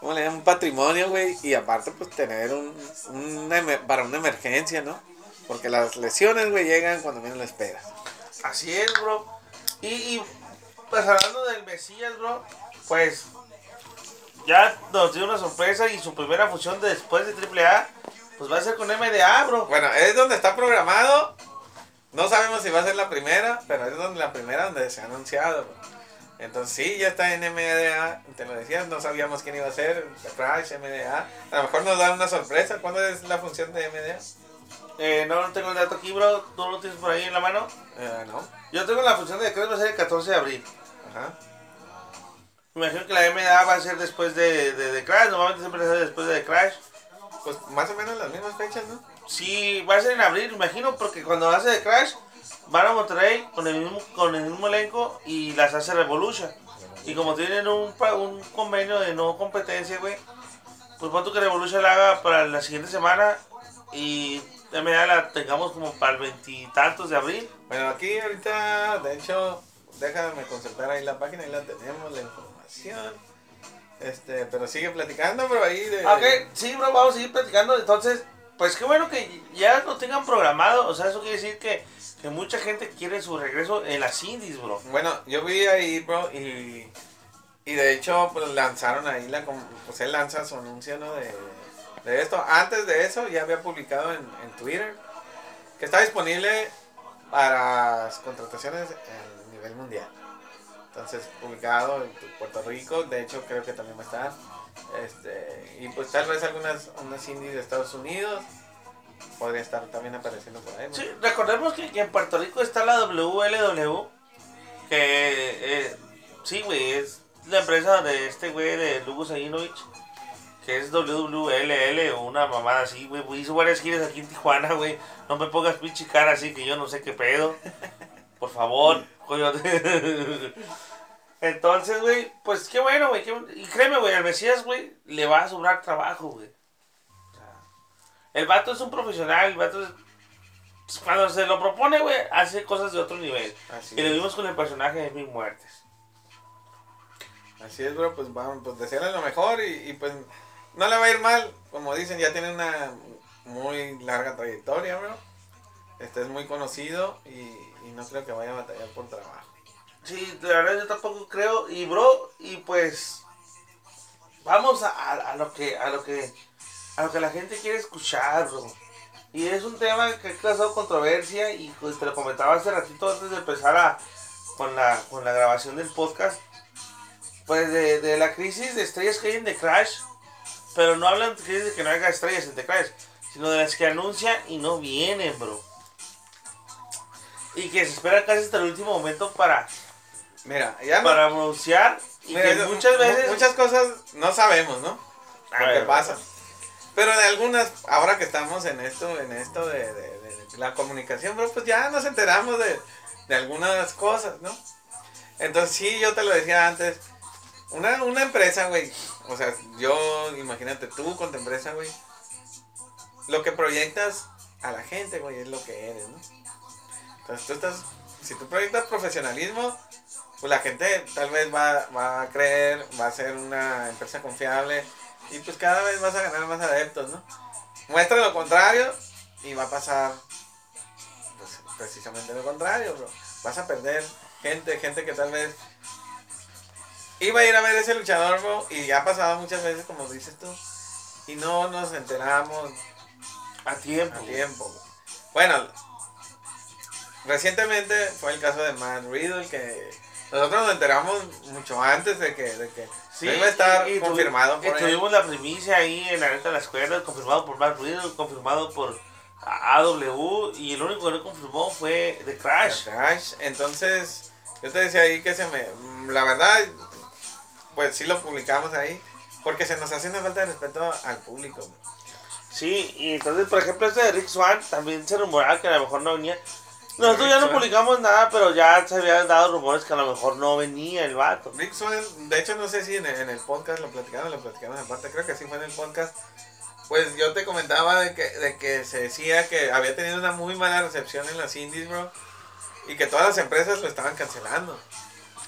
¿cómo le un patrimonio, güey, y aparte pues tener un, emer- para una emergencia, ¿no? Porque las lesiones, güey, llegan cuando menos lo esperas. Así es, bro. Y, y, pues hablando del Mesías, bro, pues ya nos dio una sorpresa y su primera función de- después de AAA, pues va a ser con MDA, bro. Bueno, es donde está programado. No sabemos si va a ser la primera, pero es donde la primera donde se ha anunciado. güey. Entonces sí, ya está en MDA, te lo decías, no sabíamos quién iba a ser, Crash, MDA. A lo mejor nos dan una sorpresa. ¿Cuándo es la función de MDA? Eh, no, no tengo el dato aquí, bro. ¿Tú lo tienes por ahí en la mano? Eh, no. Yo tengo la función de Crash, va a ser el 14 de abril. Ajá. Me imagino que la MDA va a ser después de, de, de Crash. Normalmente siempre se hace después de Crash. Pues más o menos las mismas fechas, ¿no? Sí, va a ser en abril, imagino, porque cuando hace de Crash, van a Monterrey con el mismo, con el mismo elenco y las hace Revolution. Y como tienen un, un convenio de no competencia, güey, pues cuánto que Revolution la haga para la siguiente semana y MDA la tengamos como para el veintitantos de abril. Bueno, aquí ahorita, de hecho, déjame consultar ahí la página, ahí la tenemos, la información. Este, pero sigue platicando, pero ahí de... Ok, sí, bro, vamos a seguir platicando. Entonces, pues qué bueno que ya lo tengan programado. O sea, eso quiere decir que, que mucha gente quiere su regreso en las indies, bro. Bueno, yo vi ahí, bro, y, y de hecho, pues lanzaron ahí la. Pues él lanza su anuncio, ¿no? De, de esto. Antes de eso, ya había publicado en, en Twitter que está disponible para las contrataciones a nivel mundial. Entonces, publicado en Puerto Rico, de hecho, creo que también va a estar. Este, y pues tal vez algunas unas indies de Estados Unidos podría estar también apareciendo por ahí. ¿no? Sí, recordemos que, que en Puerto Rico está la WLW, que eh, sí, güey, es la empresa de este güey de Lugo Sajinovich, que es WWLL o una mamada así, güey, güey, hizo varias giras aquí en Tijuana, güey, no me pongas pinche cara así que yo no sé qué pedo, por favor, coyote. Entonces, güey, pues qué bueno, güey, qué- y créeme, güey, al Mesías, güey, le va a sobrar trabajo, güey. O sea, el vato es un profesional, el vato es pues, cuando se lo propone, güey, hace cosas de otro nivel. Así y lo vimos con el personaje de Mil Muertes. Así es, bro, pues vamos, pues desearle lo mejor y, y, pues no le va a ir mal. Como dicen, ya tiene una muy larga trayectoria, bro. Este es muy conocido y, y no creo que vaya a batallar por trabajo. Sí, la verdad yo tampoco creo. Y bro, y pues vamos a, a- lo que a lo que a lo que la gente quiere escuchar, bro. Y es un tema que ha causado controversia y pues, te lo comentaba hace ratito antes de empezar a, con, la, con la grabación del podcast. Pues de, de la crisis de estrellas que hay en The Crash. Pero no hablan de que no haya estrellas en The Crash, sino de las que anuncian y no vienen, bro. Y que se espera casi hasta el último momento para, Mira, ya no- para anunciar y mira, que yo- muchas mu- veces Muchas cosas no sabemos, ¿no? Lo que pasa. Pero de algunas, ahora que estamos en esto, en esto de, de- de la comunicación, bro, pues ya nos enteramos de, de algunas cosas, ¿no? Entonces sí, yo te lo decía antes, una, una empresa, güey, o sea, yo, imagínate tú con tu empresa, güey, lo que proyectas a la gente, güey, es lo que eres, ¿no? Entonces tú estás, si tú proyectas profesionalismo, pues la gente tal vez va, va a creer, va a ser una empresa confiable y pues cada vez vas a ganar más adeptos, ¿no? Muestra lo contrario y va a pasar pues, precisamente lo contrario, bro. Vas a perder gente, gente que tal vez iba a ir a ver ese luchador, bro, y ya ha pasado muchas veces, como dices tú, y no nos enteramos A tiempo. a tiempo. Bueno, recientemente fue el caso de Matt Riddle que nosotros nos enteramos mucho antes de que, de que Sí, iba a estar y- y confirmado y por tuvimos la primicia ahí en la neta de la escuela, confirmado por Matt Riddle, confirmado por AW, y el único que no confirmó fue The Crash. Crash. Entonces, yo te decía ahí que se me. La verdad, pues sí lo publicamos ahí. Porque se nos hace una falta de respeto al público. Sí, y entonces, por ejemplo, este de Rick Swan también se rumoraba que a lo mejor no venía. Nosotros ya no publicamos nada, pero ya se habían dado rumores que a lo mejor no venía el vato. Rick de hecho, no sé si en el, en el podcast lo platicaron, lo platicaron aparte, creo que sí fue en el podcast. Pues yo te comentaba de que, de que se decía que había tenido una muy mala recepción en las indies, bro. Y que todas las empresas lo estaban cancelando.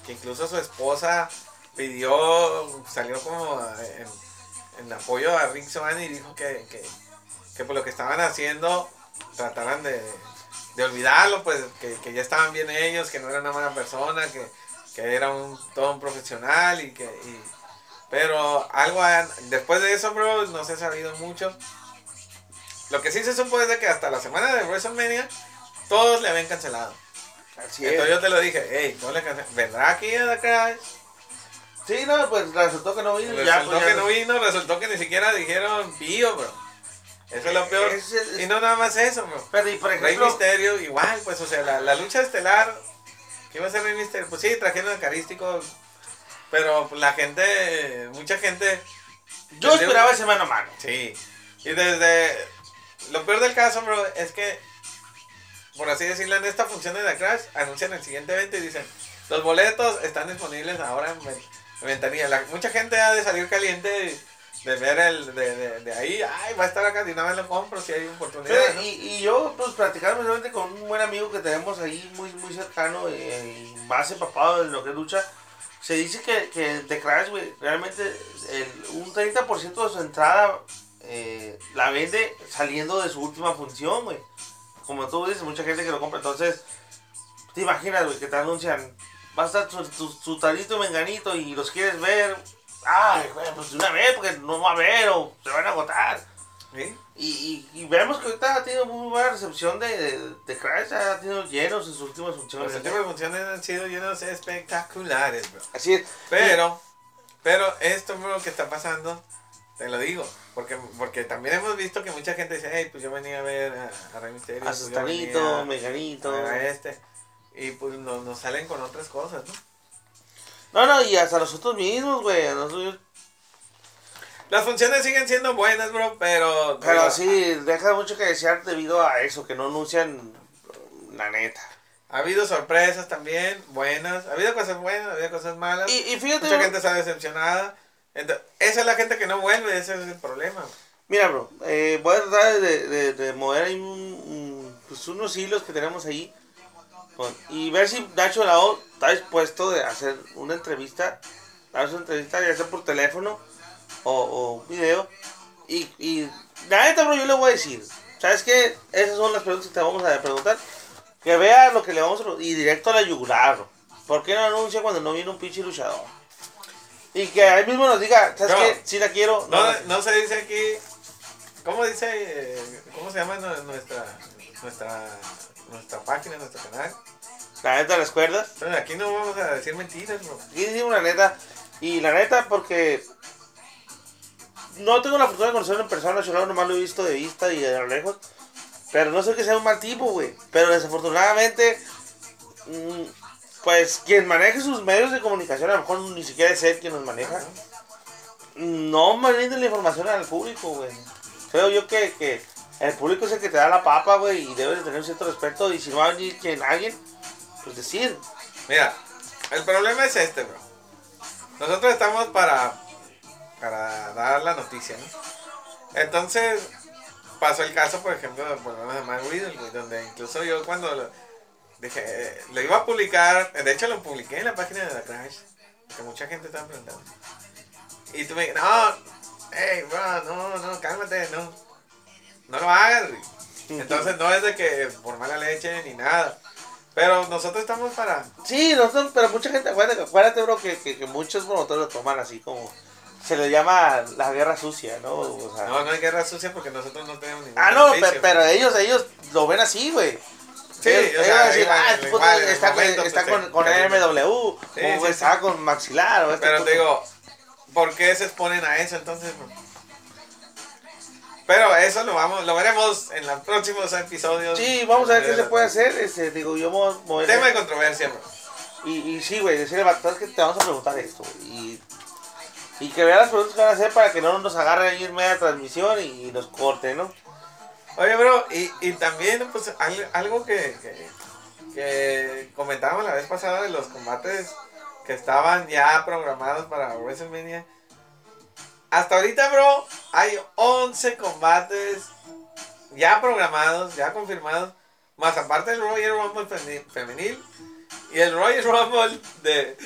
Que incluso su esposa pidió, salió como en, en apoyo a Rick Swan y dijo que, que, que por lo que estaban haciendo trataran de, de olvidarlo, pues que, que ya estaban bien ellos, que no era una mala persona, que, que era un, todo un profesional y que... y- pero algo, después de eso, bro, no se ha sabido mucho. Lo que sí se supo es de que hasta la semana de WrestleMania todos le habían cancelado. Así Entonces yo te lo dije, hey, no le cancel- ¿vendrá aquí a The Crash? Sí, no, pues resultó que no vino. ya, Resultó pues, ya que no vino, resultó que ni siquiera dijeron pío, bro. Eso es lo peor. Es- es- y no nada más eso, bro. Pero, y por Rey ejemplo, Misterio, igual, pues, o sea, la, la lucha estelar, ¿qué iba a ser Rey Misterio? Pues sí, trajeron el carístico, pero pues, la gente, mucha gente, yo esperaba ese mano a mano. sí. Y desde, lo peor del caso, bro, es que, por así decirlo, en esta función de The Crash, anuncian el siguiente evento y dicen, los boletos están disponibles ahora en, ven- en ventanilla. La- mucha gente ha de salir caliente de ver el, de, de, de ahí, ay, va a estar acá, de una vez lo compro si hay oportunidad. Y, y yo, pues, platicando precisamente con un buen amigo que tenemos ahí muy, muy cercano eh, y más empapado en lo que es lucha, se dice que, que The Crash, güey, realmente el, un 30% de su entrada eh, la vende saliendo de su última función, güey. Como tú dices, mucha gente que lo compra. Entonces, te imaginas, güey, que te anuncian, va a estar tu, tu, tu talito menganito y los quieres ver. Ay, güey, pues de una vez, porque no va a haber o se van a agotar. ¿Sí? Y, y, y vemos que ahorita ha tenido muy buena recepción de, de, de Crash, ha tenido llenos en sus últimas funciones. Las últimas funciones han sido llenas espectaculares, bro. Así es. Pero, pero esto, bro, que está pasando, te lo digo. Porque, porque también hemos visto que mucha gente dice, hey, pues yo venía a ver a, a Rey Mysterio. A pues Sustanito, Meganito. a este. Y pues nos, nos salen con otras cosas, ¿no? No, no, y hasta nosotros mismos, güey. nosotros- Las funciones siguen siendo buenas, bro, pero... Pero sí, deja mucho que desear debido a eso, que no anuncian la neta. Ha habido sorpresas también, buenas. Ha habido cosas buenas, ha habido cosas malas. Y, y fíjate, Mucha bro, gente está decepcionada. Esa es la gente que no vuelve, ese es el problema. mira, bro, eh, voy a tratar de, de, de mover ahí un, un- pues unos hilos que tenemos ahí con- y ver si Nacho Lao está dispuesto de hacer una entrevista, darnos una entrevista ya sea por teléfono o, o video. Y, y neta, bro, yo le voy a decir, ¿sabes qué? Esas son las preguntas que te vamos a preguntar. Que vea lo que le vamos a y directo a la yugular. ¿Por qué no anuncia cuando no viene un pinche luchador? Y que ahí mismo nos diga, ¿sabes No. qué? Si la quiero. No, la- no se dice aquí. ¿Cómo dice? eh, ¿Cómo se llama nu- nuestra nuestra nuestra página, nuestro canal? La neta, las cuerdas. Entonces, aquí no vamos a decir mentiras, bro. Y decimos la neta. Y la neta, porque no tengo la fortuna de conocerlo en persona, yo nomás lo he visto de vista y de lo lejos. Pero no sé que sea un mal tipo, güey. Pero desafortunadamente, mm, pues quien maneje sus medios de comunicación, a lo mejor ni siquiera es él quien los maneja. No brinden la información al público, güey. Creo yo que, que el público es el que te da la papa, güey, y debes de tener cierto respeto. Y si no va a venir quien, alguien, pues decir. Mira, el problema es este, bro. Nosotros estamos para para dar la noticia, ¿no? Entonces, pasó el caso, por ejemplo, del problema de Matt Riddle, güey, donde incluso yo cuando lo, dije, eh, lo iba a publicar, de hecho lo publiqué en la página de la Crash, que mucha gente estaba preguntando. Y tú me dijiste, no, hey, bro, no, no, cálmate, no, no lo hagas, güey. Entonces no es de que por mala leche ni nada. Pero nosotros estamos para... Sí, nosotros, pero mucha gente, acuérdate, acuérdate bro, que, que, que muchos promotores lo toman así como, se le llama la guerra sucia, ¿no? O sea, No, no hay guerra sucia porque nosotros no tenemos ningún ah, no, beneficio, pero ellos, ellos lo ven así, güey. Sí, ellos, o ellos sea, van a decir, igual, ah, este igual, está, con- momento, está pues, con, sí. MW, o Sí, sí, está sí. con Maxilar, o este Pero te digo, ¿por qué se exponen a eso entonces? bro? Pero eso lo vamos, lo veremos en los próximos episodios. Sí, vamos a ver qué se puede hacer. Este, digo, yo a- Tema de controversia, bro. Y, y sí, güey, decirle a que te vamos a preguntar esto. Y, y que vea las preguntas que van a hacer para que no nos agarre ahí en media transmisión y, y nos corte, ¿no? Oye, bro, y, y también, pues, al- algo que, que, que comentábamos la vez pasada de los combates que estaban ya programados para WrestleMania. Hasta ahorita, bro, hay 11 combates ya programados, ya confirmados, más aparte del Royal Rumble femenil y el Royal Rumble de,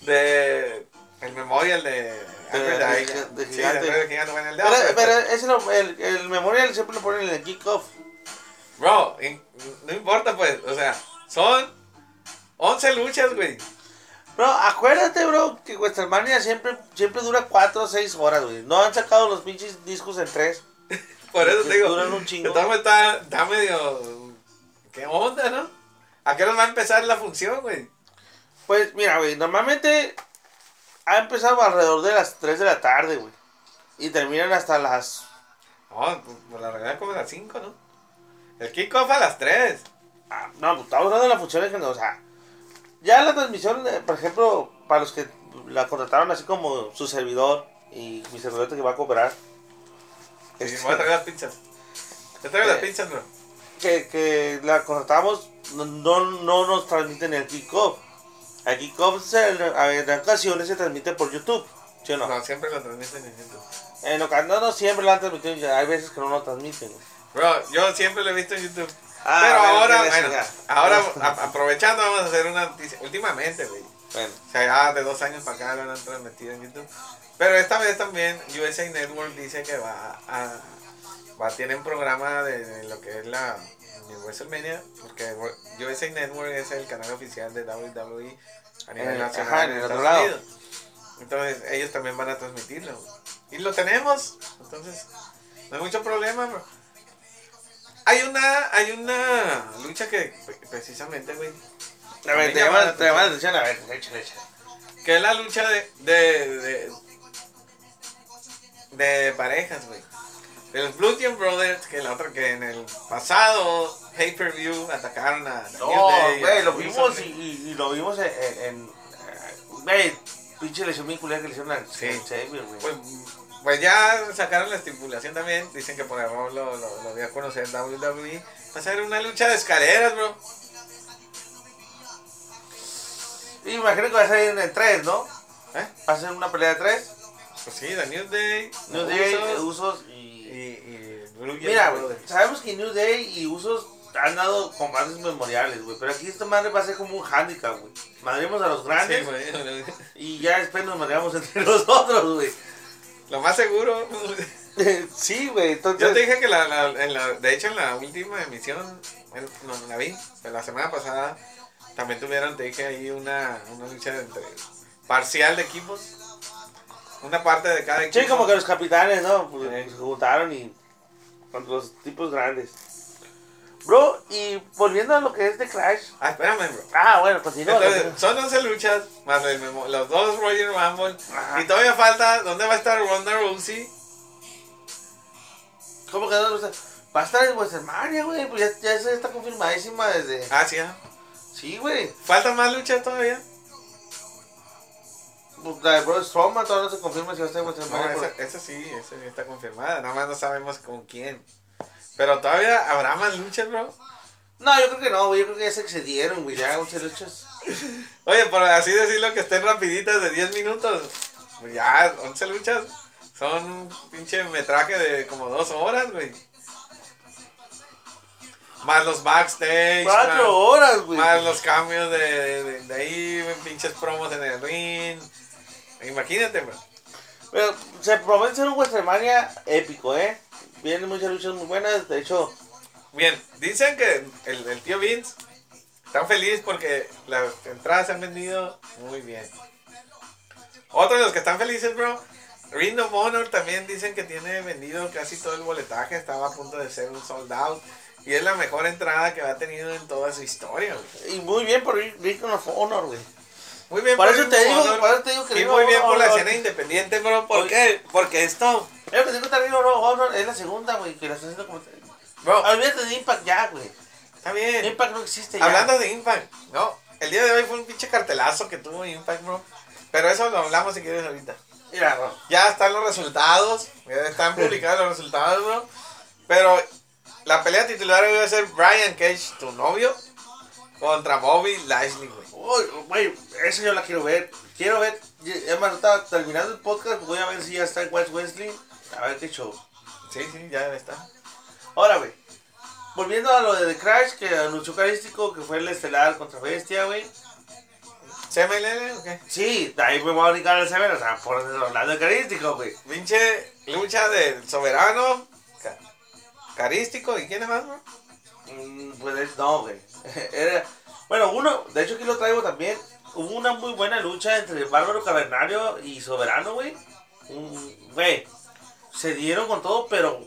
de el Memorial de Albert de- Einstein. de Sí, gigante. de Albert Gigante, bueno, el de Pero, pero pues. ese lo- el, el memorial siempre lo ponen en el kickoff. Bro, in- no importa pues, o sea, son 11 luchas, güey. Bro, acuérdate, bro, que WrestleMania siempre, siempre dura 4 o 6 horas, güey. No han sacado los pinches discos en 3. Por eso te digo, duran un chingo. está, está medio... ¿Qué onda, no? ¿A qué hora va a empezar la función, güey? Pues mira, güey, normalmente ha empezado alrededor de las 3 de la tarde, güey. Y terminan hasta las... No, pues, la realidad como a las 5, ¿no? El kickoff a las 3. ah, no, pues estamos hablando de la función en general, o sea... Ya la transmisión, eh, por ejemplo, para los que la contrataron así como su servidor y mi servidor que va a cooperar. Sí, este, voy a traer las pizzas. Te traigo las Eh, pizzas, bro. que, que la contratamos, no, no, no nos transmiten el kickoff. El kickoff se- en ocasiones se transmite por YouTube, ¿sí o no? No, siempre lo transmiten en YouTube. En ocasiones, no, no siempre lo han transmitido, hay veces que no lo transmiten. Bro, yo siempre lo he visto en YouTube. Ah, Pero bueno, ahora, bueno, ahora a- aprovechando vamos a hacer una noticia. Últimamente, güey. Bueno, O sea, ya de dos años para acá lo han transmitido en YouTube. Pero esta vez también USA Network dice que va a... Va, tienen programa de, de lo que es la de WrestleMania, porque USA Network es el canal oficial de WWE a nivel Eh, nacional ajá, en el otro lado. Unidos. Entonces ellos también van a transmitirlo. Y lo tenemos. Entonces, no hay mucho problema, bro. Hay una, hay una lucha que pre- precisamente, güey, a ver, te llama la te llama la atención, a ver, échale, échale. que es la lucha de, de, de, de parejas, güey. De los Blue Team Brothers, que la otra que en el pasado pay-per-view atacaron a No, güey, lo vimos y, y, y lo vimos en, eh, güey, pinche lesión bien culera que le hicieron al Sí. Xavier, güey. Pues, pues ya sacaron la estipulación también. Dicen que por error lo, lo, lo dio a conocer WWE. Va a ser una lucha de escaleras, bro. Y imagino que va a salir en el 3, ¿no? ¿Eh? Va a ser una pelea de 3. Pues sí, The New Day. New Day, Usos y, y... Mira, güey, sabemos que New Day y Usos han dado combates memoriales, güey. Pero aquí esta madre va a ser como un handicap, güey. Madremos a los Sí, grandes güey. y ya después nos madreamos entre nosotros, güey. Lo más seguro. sí, güey, entonces... Yo te dije que la, la- en la, de hecho en la última emisión, en- no, la vi, la semana pasada también tuvieron, te dije ahí una, una lucha entre parcial de equipos, una parte de cada equipo. Sí, como que los capitanes, ¿no? Pues, Sí. se juntaron y contra los tipos grandes. Bro, y volviendo a lo que es de Crash. Ah, espérame, bro. Ah, bueno, continúa. Entonces, son 11 luchas, más el memo- los dos Royal Rumble, Ajá. y todavía falta, ¿dónde va a estar Ronda Rousey? ¿Cómo que no? Va a estar en WrestleMania, güey. Pues ya, ya está confirmadísima desde. Ah, sí, ah. Sí, güey. ¿Faltan más luchas todavía? Pues, La de Bro Strowman todavía no se confirma si va a estar en No, WrestleMania. esa, por- esa sí, esa sí está confirmada, nada más no sabemos con quién. Pero todavía habrá más luchas, bro. No, yo creo que no, güey. Yo creo que ya se excedieron, güey. Ya muchas luchas. Oye, por así decirlo, que estén rapiditas de 10 minutos. Pues ya, 11 luchas. Son un pinche metraje de como 2 horas, güey. Más los backstage. Cuatro más, horas, güey. más los cambios de, de, de ahí, pinches promos en el ring. Imagínate, bro. Pero se promete ser un WrestleMania épico, ¿eh? Vienen muchas luchas muy buenas. De hecho, Bien, dicen que el, el tío Vince está feliz porque las entradas se han vendido muy bien. Otro de los que están felices, bro, Ring of Honor también dicen que tiene vendido casi todo el boletaje, estaba a punto de ser un sold out. Y es la mejor entrada que ha tenido en toda su historia, güey. Y muy bien por Ring of Honor, güey. Muy bien Por eso te digo, Honor. por eso te digo que Y muy bien por la escena independiente, bro. ¿Por qué? Porque esto, que te digo Honor es la segunda, güey, que la estás haciendo como... bro, Olvídate de Impact ya, güey. está bien. Impact no existe ya. Hablando de Impact, no, el día de hoy fue un pinche cartelazo que tuvo Impact, bro. Pero eso lo hablamos si quieres ahorita. Mira, bro. Ya están los resultados, ya están publicados los resultados, bro. Pero la pelea titular iba a ser Brian Cage, tu novio, contra Bobby Lashley, güey. Uy, güey, eso yo la quiero ver. Quiero ver. Es más, ahorita terminando el podcast, voy a ver si ya está en West Wesley. A ver qué show. Sí, sí, ya está. Ahora, güey. Volviendo a lo de The Crash, que anunció Carístico, que fue el estelar contra Bestia, güey. ¿CMLL o qué? Sí, de ahí me voy a brincar al severo, o sea, por hablando de Carístico, güey. Pinche lucha del soberano, ca- carístico, ¿y quién es más, bro? Mm, Pues es- no, güey. Era- Bueno, uno, de hecho aquí lo traigo también. Hubo una muy buena lucha entre Bárbaro Cavernario y Soberano, güey. Un- Güey, se dieron con todo, pero.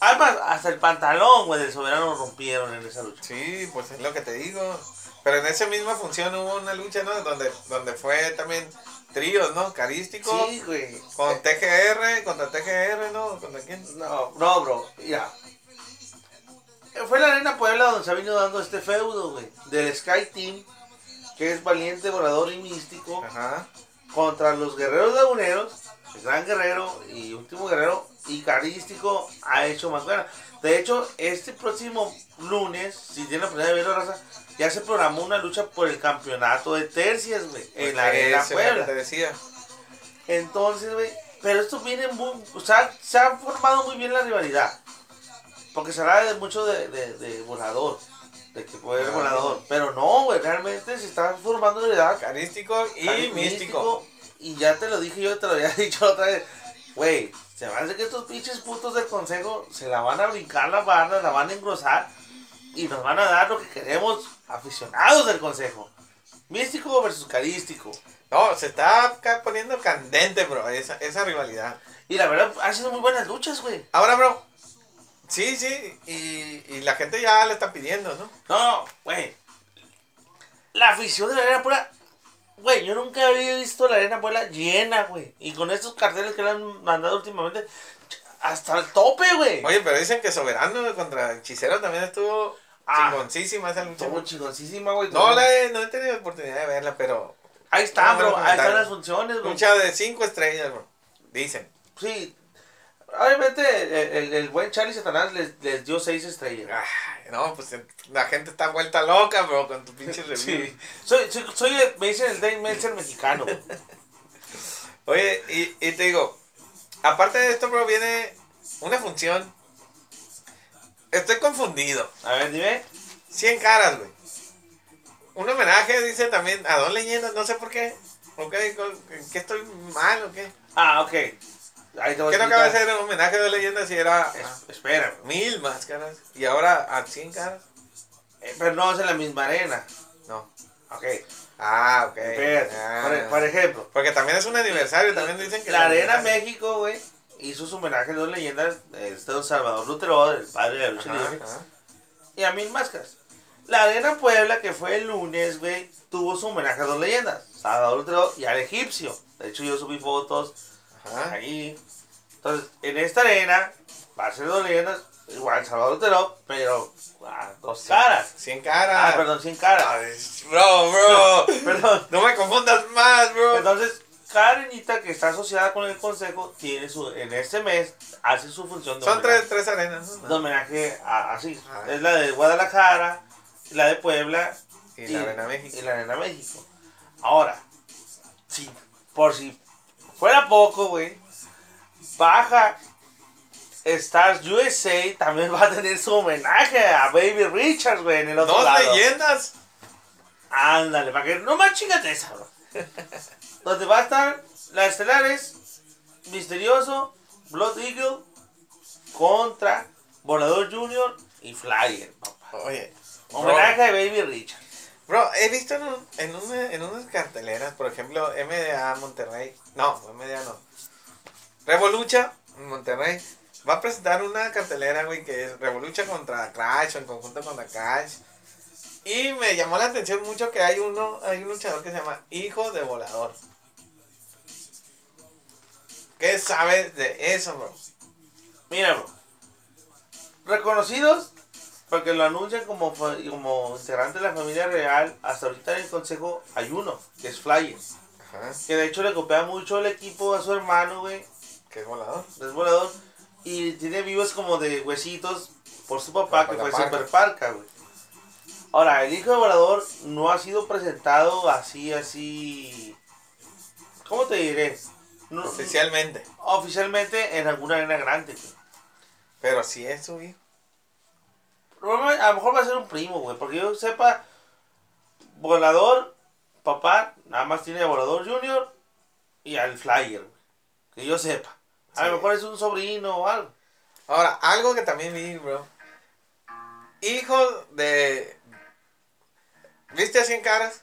Además, hasta el pantalón, güey, del Soberano rompieron en esa lucha. Sí, pues es lo que te digo. Pero en esa misma función hubo una lucha, ¿no? Donde, donde fue también tríos, ¿no? Carístico. Sí, güey. Con TGR, contra TGR, ¿no? ¿Contra quién? No, no, bro. Mira. Fue la Arena Puebla donde se ha venido dando este feudo, güey. Del Sky Team, que es valiente, volador y místico. Ajá. contra los guerreros laguneros, el gran guerrero y último guerrero y carístico ha hecho más buena. De hecho, este próximo lunes, si tienen la oportunidad de verlo, raza, ya se programó una lucha por el campeonato de tercias, güey, en la Arena Puebla. te decía. Entonces, güey, pero esto viene muy, o sea, se ha formado muy bien la rivalidad. Porque se habla de mucho de, de, de volador, de que puede ser Ah. volador. Pero no, güey, realmente se está formando rivalidad Carístico y místico. Y ya te lo dije yo, te lo había dicho otra vez. Güey, se me hace que estos pinches putos del consejo se la van a brincar la barra, la van a engrosar y nos van a dar lo que queremos aficionados del consejo. Místico versus carístico. No, se está poniendo candente, bro, esa, esa rivalidad. Y la verdad, han sido muy buenas luchas, güey. Ahora, bro. Sí, sí, y, y la gente ya le está pidiendo, ¿no? No, güey. La afición de la Arena Puebla, güey, yo nunca había visto la Arena Puebla llena, güey. Y con estos carteles que le han mandado últimamente, hasta el tope, güey. Oye, pero dicen que Soberano contra Hechicero también estuvo Ah. chingoncísima esa lucha. Estuvo chingoncísima, güey. No, la he- no he tenido oportunidad de verla, pero Ahí está, No, bro. Ahí están las funciones, bro. lucha de cinco estrellas, bro. Dicen. Sí. Obviamente, el, el- el buen Charlie Satanás les, les dio seis estrellas. Ay, no, pues la gente está vuelta loca, bro, con tu pinche review. Sí. Soy, soy, soy me dicen el Dave Meltzer mexicano. Oye, y, y te digo, aparte de esto, bro, viene una función. Estoy confundido. A ver, dime. 100 caras, güey. Un homenaje, dice también, a Don Leyendas, no sé por qué. Ok, ¿en qué estoy mal o qué? Ah, ok. ¿Qué no acaba de ser un homenaje Don Leyendas si era Es- ah, espera, mil máscaras y ahora a 100 caras? eh, pero no es en la misma arena. No. Ok. Ah, ok. Ah. Por, por ejemplo, Porque también es un aniversario, también dicen que... la Arena. México, güey, hizo su homenaje a dos leyendas. Este don Salvador Lutero, el padre de la lucha libre. y a mil máscaras. La Arena Puebla, que fue el lunes, güey, tuvo su homenaje a dos leyendas, Salvador Lutero y al egipcio. De hecho, yo subí fotos Ajá. ahí. Entonces, en esta arena va a ser dos leyendas, igual Salvador Lutero, pero a dos caras. 100 Ah, caras. perdón, sin caras. Ay, Bro, bro. Perdón. No me confundas más, bro. Entonces, cada arenita que está asociada con el consejo tiene su, en este mes, hace su función de Son homenaje. tres, tres arenas, de ¿no? homenaje a, así. Ah. Es la de Guadalajara, la de Puebla Y la Arena México. y la Arena México. Ahora, si, por si fuera poco, güey, baja Stars USA también va a tener su homenaje a Baby Richards, güey, en el otro Dos lado. leyendas. Ándale, para que no más chingate esa, bro. Donde va a estar las estelares, Misterioso, Blood Eagle, contra Volador Junior y Flyer, papá. Oye. Homenaje a Baby Richard. bro, he visto en, un- en, una- en unas carteleras, por ejemplo, MDA Monterrey. No, MDA no. Revolucha, en Monterrey, va a presentar una cartelera, güey, que es Revolucha contra Crash o en conjunto contra Crash. Y me llamó la atención mucho que hay uno, hay un luchador que se llama Hijo de Volador. ¿Qué sabes de eso, bro? Mira, bro. Reconocidos, porque lo anuncian como, como integrante de la familia real, hasta ahorita en el consejo hay uno, que es Flyer. Ajá, Que de hecho le copia mucho el equipo a su hermano, güey. Que es volador. Es volador. Y tiene vivos como de huesitos por su papá, que fue parca. Super Parca, güey. Ahora, el hijo de volador no ha sido presentado así, así. ¿Cómo te diré? No- Oficialmente. oficialmente en alguna arena grande, güey. Pero sí es su hijo. A lo mejor va a ser un primo, güey. Porque yo sepa, volador, papá, nada más tiene a volador junior y al flyer, güey. Que yo sepa. A Sí. lo mejor es un sobrino o algo. Ahora, algo que también vi, bro. Hijo de. ¿Viste a 100 caras?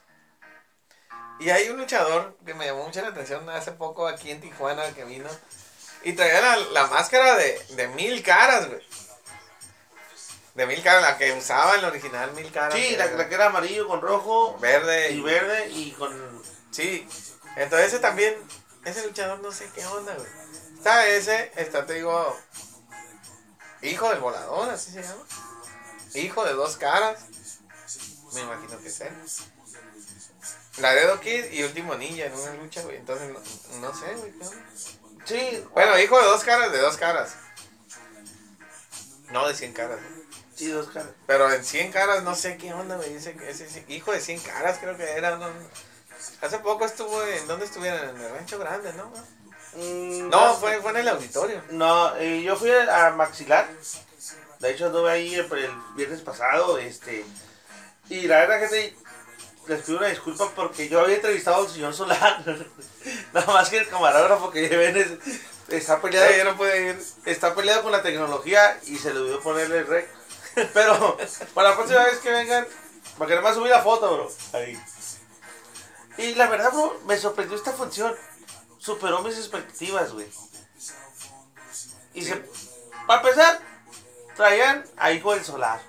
Y hay un luchador que me llamó mucho la atención hace poco aquí en Tijuana que vino. Y traía la, la máscara de, de mil caras, güey. De mil caras, la que usaba en la original mil caras. Sí, la, era la que era amarillo con rojo Verde y verde y con... Sí, entonces ese también, ese luchador no sé qué onda, güey. Está ese, está, te digo, hijo del volador, así se llama. Hijo de dos caras. Me imagino que es él. Laredo Kid y Último Ninja en una lucha, güey. Entonces, no, no sé, güey. Sí, Bueno, hijo de dos caras, de dos caras. No de 100 caras, güey. sí, dos caras. Pero en 100 caras no sé qué onda, güey. Ese, ese, ese hijo de 100 caras creo que era. ¿no? Hace poco estuvo en... ¿Dónde estuvieron? En el Rancho Grande, ¿no? Mm, No, fue, fue en el auditorio. No, eh, yo fui a Maxilar. De hecho, anduve ahí el, el viernes pasado. este Y la verdad, gente, les pido una disculpa porque yo había entrevistado al señor Solar. Nada más que el camarógrafo que ven es- está peleado. yo no pude ir. está peleado con la tecnología y se le olvidó ponerle el rec. Pero para la próxima vez que vengan, para que nomás subir la foto, bro. Ahí. Y la verdad, bro, me sorprendió esta función. Superó mis expectativas, güey. Y se. Para empezar, traían a Hijo del Solar.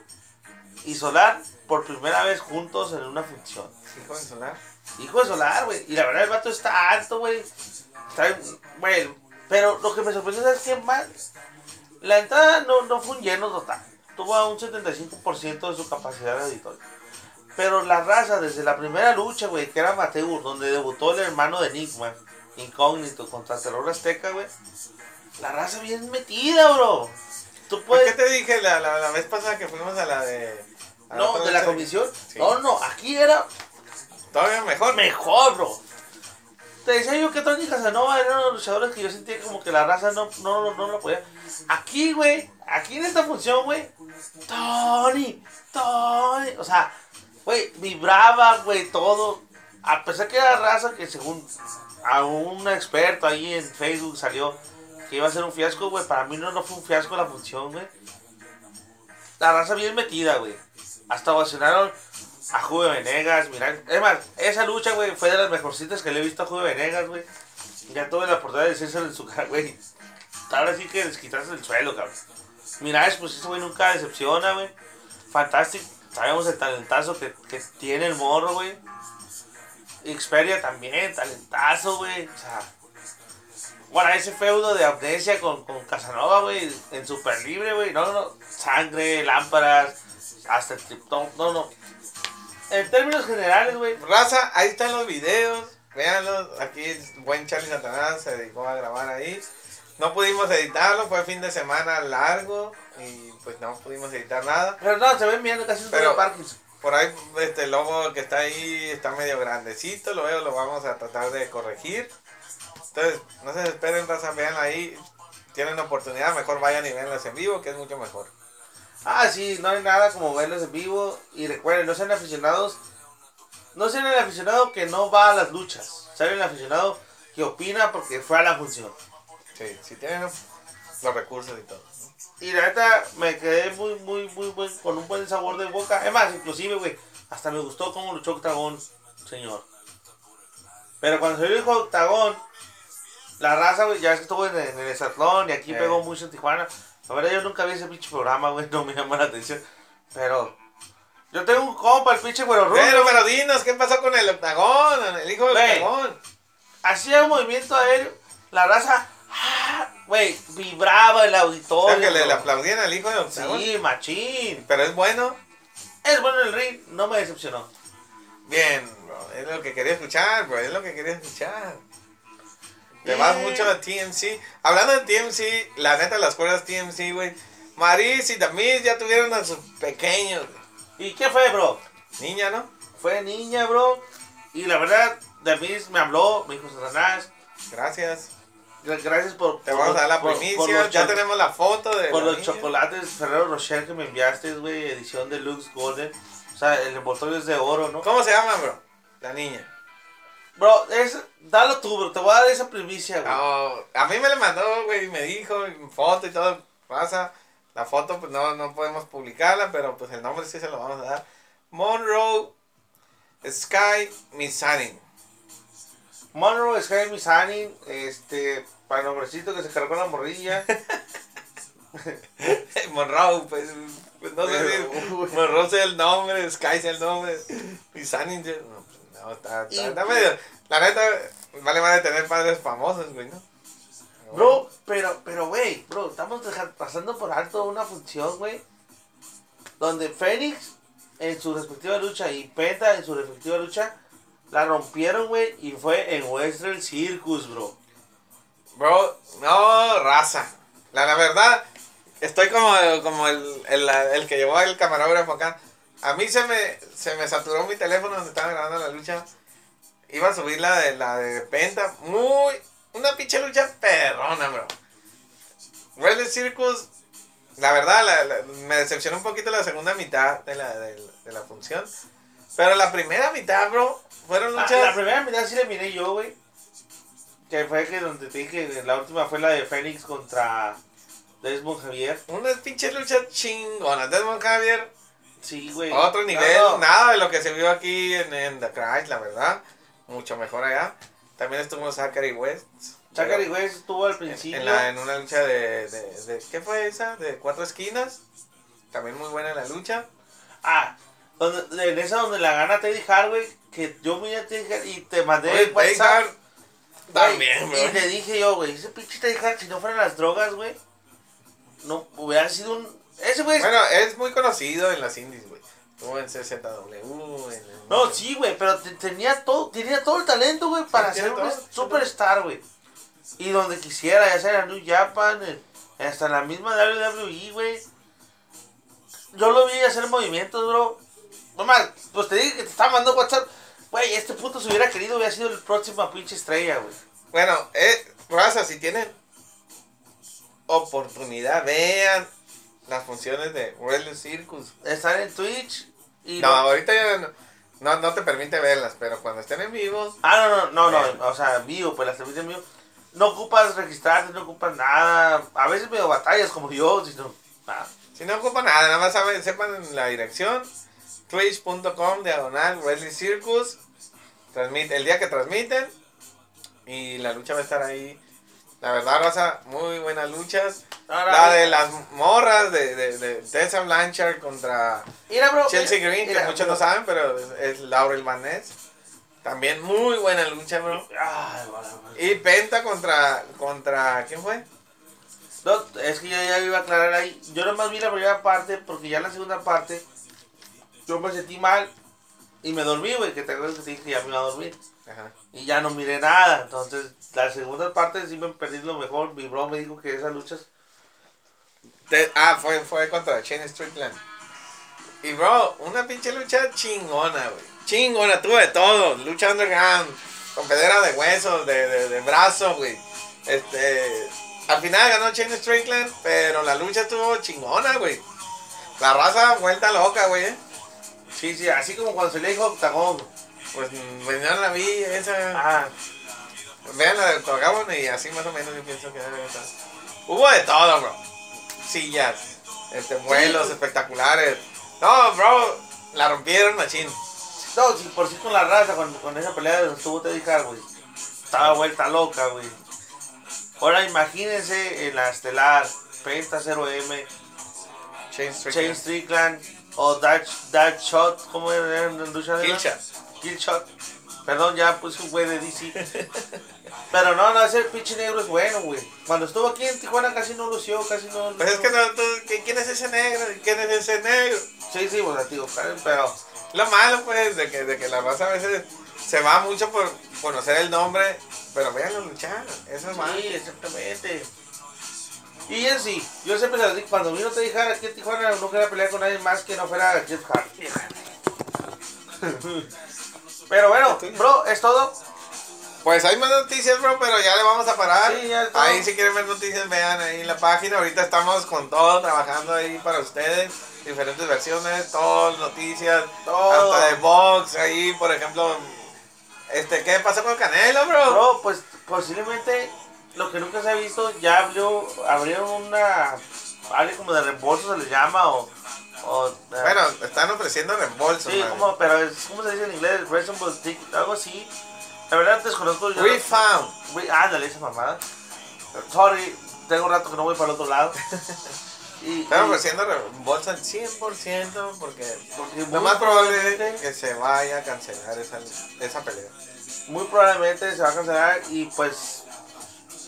Y Solar por primera vez juntos en una función. Hijo de solar. Hijo de solar, güey. Y la verdad, el vato está alto, güey. Güey. Pero lo que me sorprendió es que más. La entrada no, no fue un lleno total. Tuvo a un 75% de su capacidad de auditorio. Pero la raza, desde la primera lucha, güey, que era Amateur, donde debutó el hermano de Enigma, Incógnito, contra Terror Azteca, güey. La raza bien metida, bro. Tú ¿Por puedes. qué te dije la, la, la vez pasada que fuimos a la de. a No, de la comisión. Sí. No, no, aquí era Todavía mejor. mejor, bro. Te decía yo que Tony Casanova eran los luchadores que yo sentía como que la raza no, no, no lo podía. Aquí, güey, aquí en esta función, güey, Tony, Tony, o sea, güey, vibraba, güey, todo. A pesar que era raza que según a un experto ahí en Facebook salió que iba a ser un fiasco, güey, para mí no, no fue un fiasco la función, güey. La raza bien metida, güey. Hasta ovacionaron a Juve Venegas, mira, es más, esa lucha, güey, fue de las mejorcitas que le he visto a Juve Venegas, güey. Ya tuve la oportunidad de decírselo en su cara, güey. Ahora sí que les quitarse el suelo, cabrón. Mira, pues ese güey nunca decepciona, güey. Fantástico. Sabemos el talentazo que, que tiene el morro, güey. Xperia también, talentazo, güey. O sea, bueno, ese feudo de amnesia con, con Casanova, güey, en super libre, güey. No, no, no. Sangre, lámparas, hasta el triptón. No, no. En términos generales, güey. Raza, ahí están los videos. Véanlos. Aquí el buen Charlie Satanás se dedicó a grabar ahí. No pudimos editarlo, fue fin de semana largo y pues no pudimos editar nada. Pero no, se ven bien, casi un Pero- Parkinson. Por ahí este el logo que está ahí está medio grandecito, lo veo, lo vamos a tratar de corregir. Entonces, no se esperen, raza, vean ahí. Tienen oportunidad, mejor vayan y veanlas en vivo, que es mucho mejor. Ah, sí, no hay nada como verlos en vivo. Y recuerden, no sean aficionados. No sean el aficionado que no va a las luchas. Sean el aficionado que opina porque fue a la función. Sí, si tienen los recursos y todo. Y la neta me quedé muy, muy, muy buen, con un buen sabor de boca. Es más, inclusive, güey, hasta me gustó cómo luchó Octagón, señor. Pero cuando hijo de Octagón, la raza, güey, ya es que estuvo en, en el Esatlón y aquí Eh. pegó mucho en Tijuana. La verdad, yo nunca vi ese pinche programa, güey, no me llama la atención. Pero yo tengo un compa, el pinche güero rubio. Pero, pero dinos, ¿qué pasó con el octagón? El hijo del octagón. Hacía un movimiento aéreo, la raza, ah, güey, vibraba el O auditorio. sea, que le, aplaudían al hijo del octagón. Sí, machín. Pero es bueno. Es bueno el ring, no me decepcionó. Bien, bro. Es lo que quería escuchar, bro. Es lo que quería escuchar. Te Bien. vas mucho a TMC. Hablando de TMC, la neta, las cuerdas TMC, güey. Maris y Damis ya tuvieron a sus pequeños. ¿Y qué fue, bro? Niña, ¿no? Fue niña, bro. Y la verdad, David me habló, me dijo Satanás. Gracias. Gra- Gracias por. Te por vamos a dar la por- primicia. por ya tenemos la foto de. Por los niña. chocolates Ferrero Rocher que me enviaste, güey, edición de Lux Golden. O sea, el envoltorio es de oro, ¿no? ¿Cómo se llama, bro? La niña. Bro, es, dalo tú, bro. Te voy a dar esa primicia, güey. No, a mí me la mandó, güey, y me dijo, foto y todo, pasa. La foto, pues no, no podemos publicarla, pero pues el nombre sí se lo vamos a dar. Monroe Sky Misani. Monroe Sky Misani, este, para el hombrecito que se cargó la morrilla. Monroe, pues, pues no sé si. Monroe sea el nombre, Sky sea el nombre, Misani, yo- no, pues, no, está, está, Y- está medio, la neta, vale más de tener padres famosos, güey, ¿no? Bro, pero, pero, güey, bro, estamos pasando por alto una función, güey. Donde Fénix, en su respectiva lucha, y Penta, en su respectiva lucha, la rompieron, güey, y fue en Western Circus, bro. Bro, no, raza. La, la verdad, estoy como, como el, el, el que llevó el camarógrafo acá. A mí se me, se me saturó mi teléfono donde estaba grabando la lucha. Iba a subir la de, la de Penta. Muy, una pinche lucha perrona, bro. Wrestling Circus, la verdad, la- la- me decepcionó un poquito la segunda mitad de la, de, de la función. Pero la primera mitad, bro, fueron La, luchas... la primera mitad sí la miré yo, güey. Que fue que donde te dije, la última fue la de Fénix contra Desmond Javier. Unas pinches luchas chingonas. Desmond Javier, Sí, güey. Otro No, nivel, no. nada de lo que se vio aquí en, en The Crash, la verdad. Mucho mejor allá. También estuvo Zachary West. Zachary West estuvo al en, principio. en la- en una lucha de, de, de- ¿Qué fue esa? De cuatro esquinas. También muy buena la lucha. Ah, donde, en esa donde la gana Teddy Hart, güey. Que yo miré a Teddy Hart y te mandé Oye, el WhatsApp. Güey, También, bro. Y le dije yo, güey, ese pinche Hart, si no fueran las drogas, güey. No hubiera sido un. Ese güey. Bueno, es muy conocido en las indies, güey. Estuvo en CZW. En, en- No, sí, güey, pero te- tenía todo, tenía todo el talento, güey, para ser un superstar, güey. Y donde quisiera, ya sea en New Japan, en- hasta en la misma WWE, güey. Yo lo vi hacer movimientos, bro. Nomás, pues te dije que te estaba mandando WhatsApp. Güey, este puto si hubiera querido hubiera sido el próximo pinche estrella, güey. Bueno, eh, raza, si tienen oportunidad, vean las funciones de Wrestling Circus. Estar en Twitch y... No, ahorita ya no, no, no te permite verlas, pero cuando estén en vivo, Ah, no, no, no, no, o sea, vivo, pues las transmiten vivo. No ocupas registrarte, no ocupas nada. A veces medio batallas como yo, sino nada. si no ocupa nada, nada más saben, sepan la dirección, twitch.com, diagonal, Wrestling Circus, transmite, el día que transmiten, y la lucha va a estar ahí. La verdad, raza, muy buenas luchas. Ahora, La de las morras de, de, de Tessa Blanchard contra Mira, bro. Chelsea mira, Green, que mira, muchos bro. no saben, pero es, es Laurel Manés. También muy buena lucha, bro. Ay. Y Penta contra, contra, ¿quién fue? No, es que yo ya iba a aclarar ahí. Yo nomás vi la primera parte porque ya en la segunda parte yo me sentí mal y me dormí, güey. Que te acuerdas que te dije que ya me iba a dormir. Ajá. Y ya no miré nada. Entonces, la segunda parte sí me perdí lo mejor. Mi bro me dijo que esas luchas. Ah, fue, fue contra Shane Strickland. Y bro, una pinche lucha chingona, güey. Chingona, tuve de todo. Lucha underground, con pedera de huesos, de, de, de brazos, güey. Este. Al final ganó Shane Strickland, pero la lucha estuvo chingona, güey. La raza vuelta loca, güey. Sí, sí, así como cuando se le dijo Octagón. Pues no la vi, esa. Ah, Vean la del Octagon y así más o menos yo pienso que debe estar. Hubo de todo, bro. Sillas, este, vuelos Sí. espectaculares. No, bro, la rompieron machín. no, sí, por sí con la raza, con, con esa pelea de estuvo Teddy güey. Estaba vuelta loca, güey. Ahora imagínense en la estelar Penta 0M, Chain Strickland. Chain Strickland o That, That Shot, ¿cómo era en lucha libre? Killshot. Killshot. Perdón, ya puse un güey de DC. Pero no, no, ese pinche negro es bueno, güey. Cuando estuvo aquí en Tijuana casi no lució, casi no Pues es que no, tú, ¿qui- ¿quién es ese negro? ¿Quién es ese negro? Sí, sí, pues digo, pero... Lo malo, pues, de que, de que la raza a veces se va mucho por conocer el nombre, pero véanlo luchar. Eso es malo. Sí, exactamente. Y en sí, yo siempre dije, cuando vino te dije aquí en Tijuana no quería pelear con nadie más que no fuera Jeff Hardy. Pero bueno, bro, es todo. Pues hay más noticias, bro, pero ya le vamos a parar. Sí, ya está. ahí si quieren ver noticias, vean ahí en la página. Ahorita estamos con todo trabajando ahí para ustedes. Diferentes versiones, todas noticias, Todo. hasta de box, ahí, por ejemplo. Este, ¿qué pasó con Canelo, bro? Bro, pues posiblemente lo que nunca se ha visto, ya abrió, abrieron una área como de reembolso se le llama o... o eh, Bueno, están ofreciendo reembolsos. sí, como, pero es, ¿cómo se dice en inglés? Reasonable ticket, algo así. La verdad desconozco yo. Refound. Güey, ándale esa mamada. Sorry, tengo un rato que no voy para el otro lado. Y, Están ofreciendo reembolso al 100% porque porque lo más probable es que se vaya a cancelar esa, esa pelea. muy probablemente se va a cancelar y pues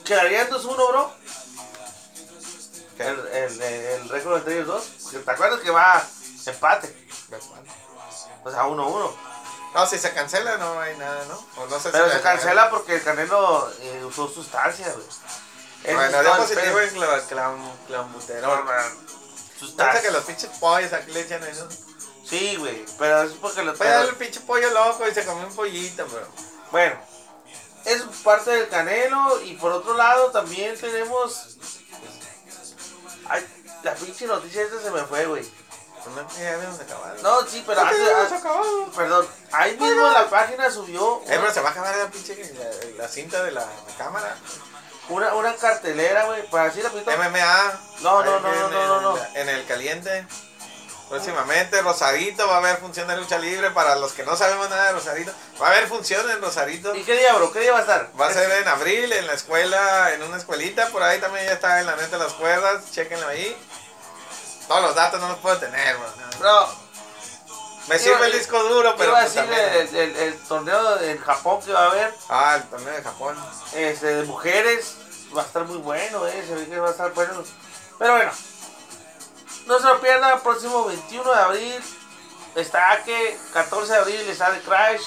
quedaría en 2-1, bro. El, el, el récord entre ellos dos. ¿Te acuerdas que va empate? O sea, 1-1. No, si se cancela no hay nada, ¿no? O no si Pero la- se cancela porque el Canelo eh, usó sustancias, güey. Bueno, dio positivo en cla- clam- clambuterol. Piensa Sustancias. que los pinches pollos aquí le echan eso. Sí, güey. Pero es porque los Fue darle el pinche pollo loco y se comió un pollito, bro. Bueno, es parte del Canelo y por otro lado también tenemos... Ay, la pinche noticia esta se me fue, güey. No, ya habíamos acabado. No, sí, pero acabado. Perdón, ahí mismo en la página subió Eh, pero se va a acabar la pinche la, la cinta de la, la cámara. una, una cartelera, güey, para decir rapidito. MMA. No, no, no, no, no, no. En el caliente. Próximamente, Rosarito va a haber función de lucha libre. Para los que no sabemos nada de Rosarito, va a haber función en Rosarito. ¿Y qué día, bro? ¿Qué día va a estar? Va a ser en abril, en la escuela, en una escuelita. Por ahí también ya está en la neta de las cuerdas. Chequenlo ahí. Todos los datos no los puedo tener, bro. Bro, Me sirve el disco duro, pero. iba a pues decir el- el torneo en Japón que va a haber, Ah, el torneo de Japón. este, de mujeres, va a estar muy bueno, eh, se ve que va a estar bueno. Pero bueno, no se lo pierdan, próximo 21 de abril, está que 14 de abril está el Crash.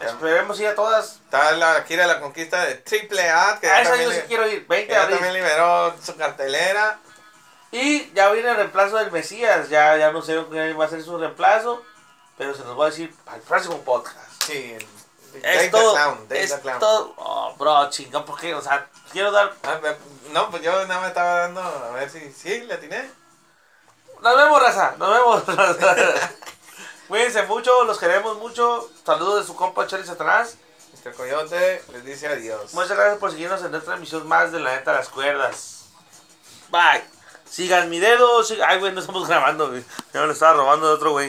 Esperemos ir a todas. Está la gira de la conquista de Triple A, que A ya esa yo sí quiero ir, 20 que de ya también abril. liberó su cartelera. Y ya viene el reemplazo del Mesías, ya, ya no sé quién va a ser su reemplazo, pero se nos va a decir para el próximo podcast. Sí, el- Es the todo, Clown, es the Clown. todo, oh, bro, chingón, porque, o sea, quiero dar Ah, no, pues yo nada más estaba dando a ver si sí le atiné. Nos vemos, raza. Nos vemos. raza. Cuídense mucho, los queremos mucho. Saludos de su compa Charlie Satanás. Mr. Coyote les dice adiós. Muchas gracias por seguirnos en nuestra emisión más de La Neta de las Cuerdas. Bye. Sigan mi dedo. sig- Ay, güey, no estamos grabando, güey. Ya me lo estaba robando de otro güey.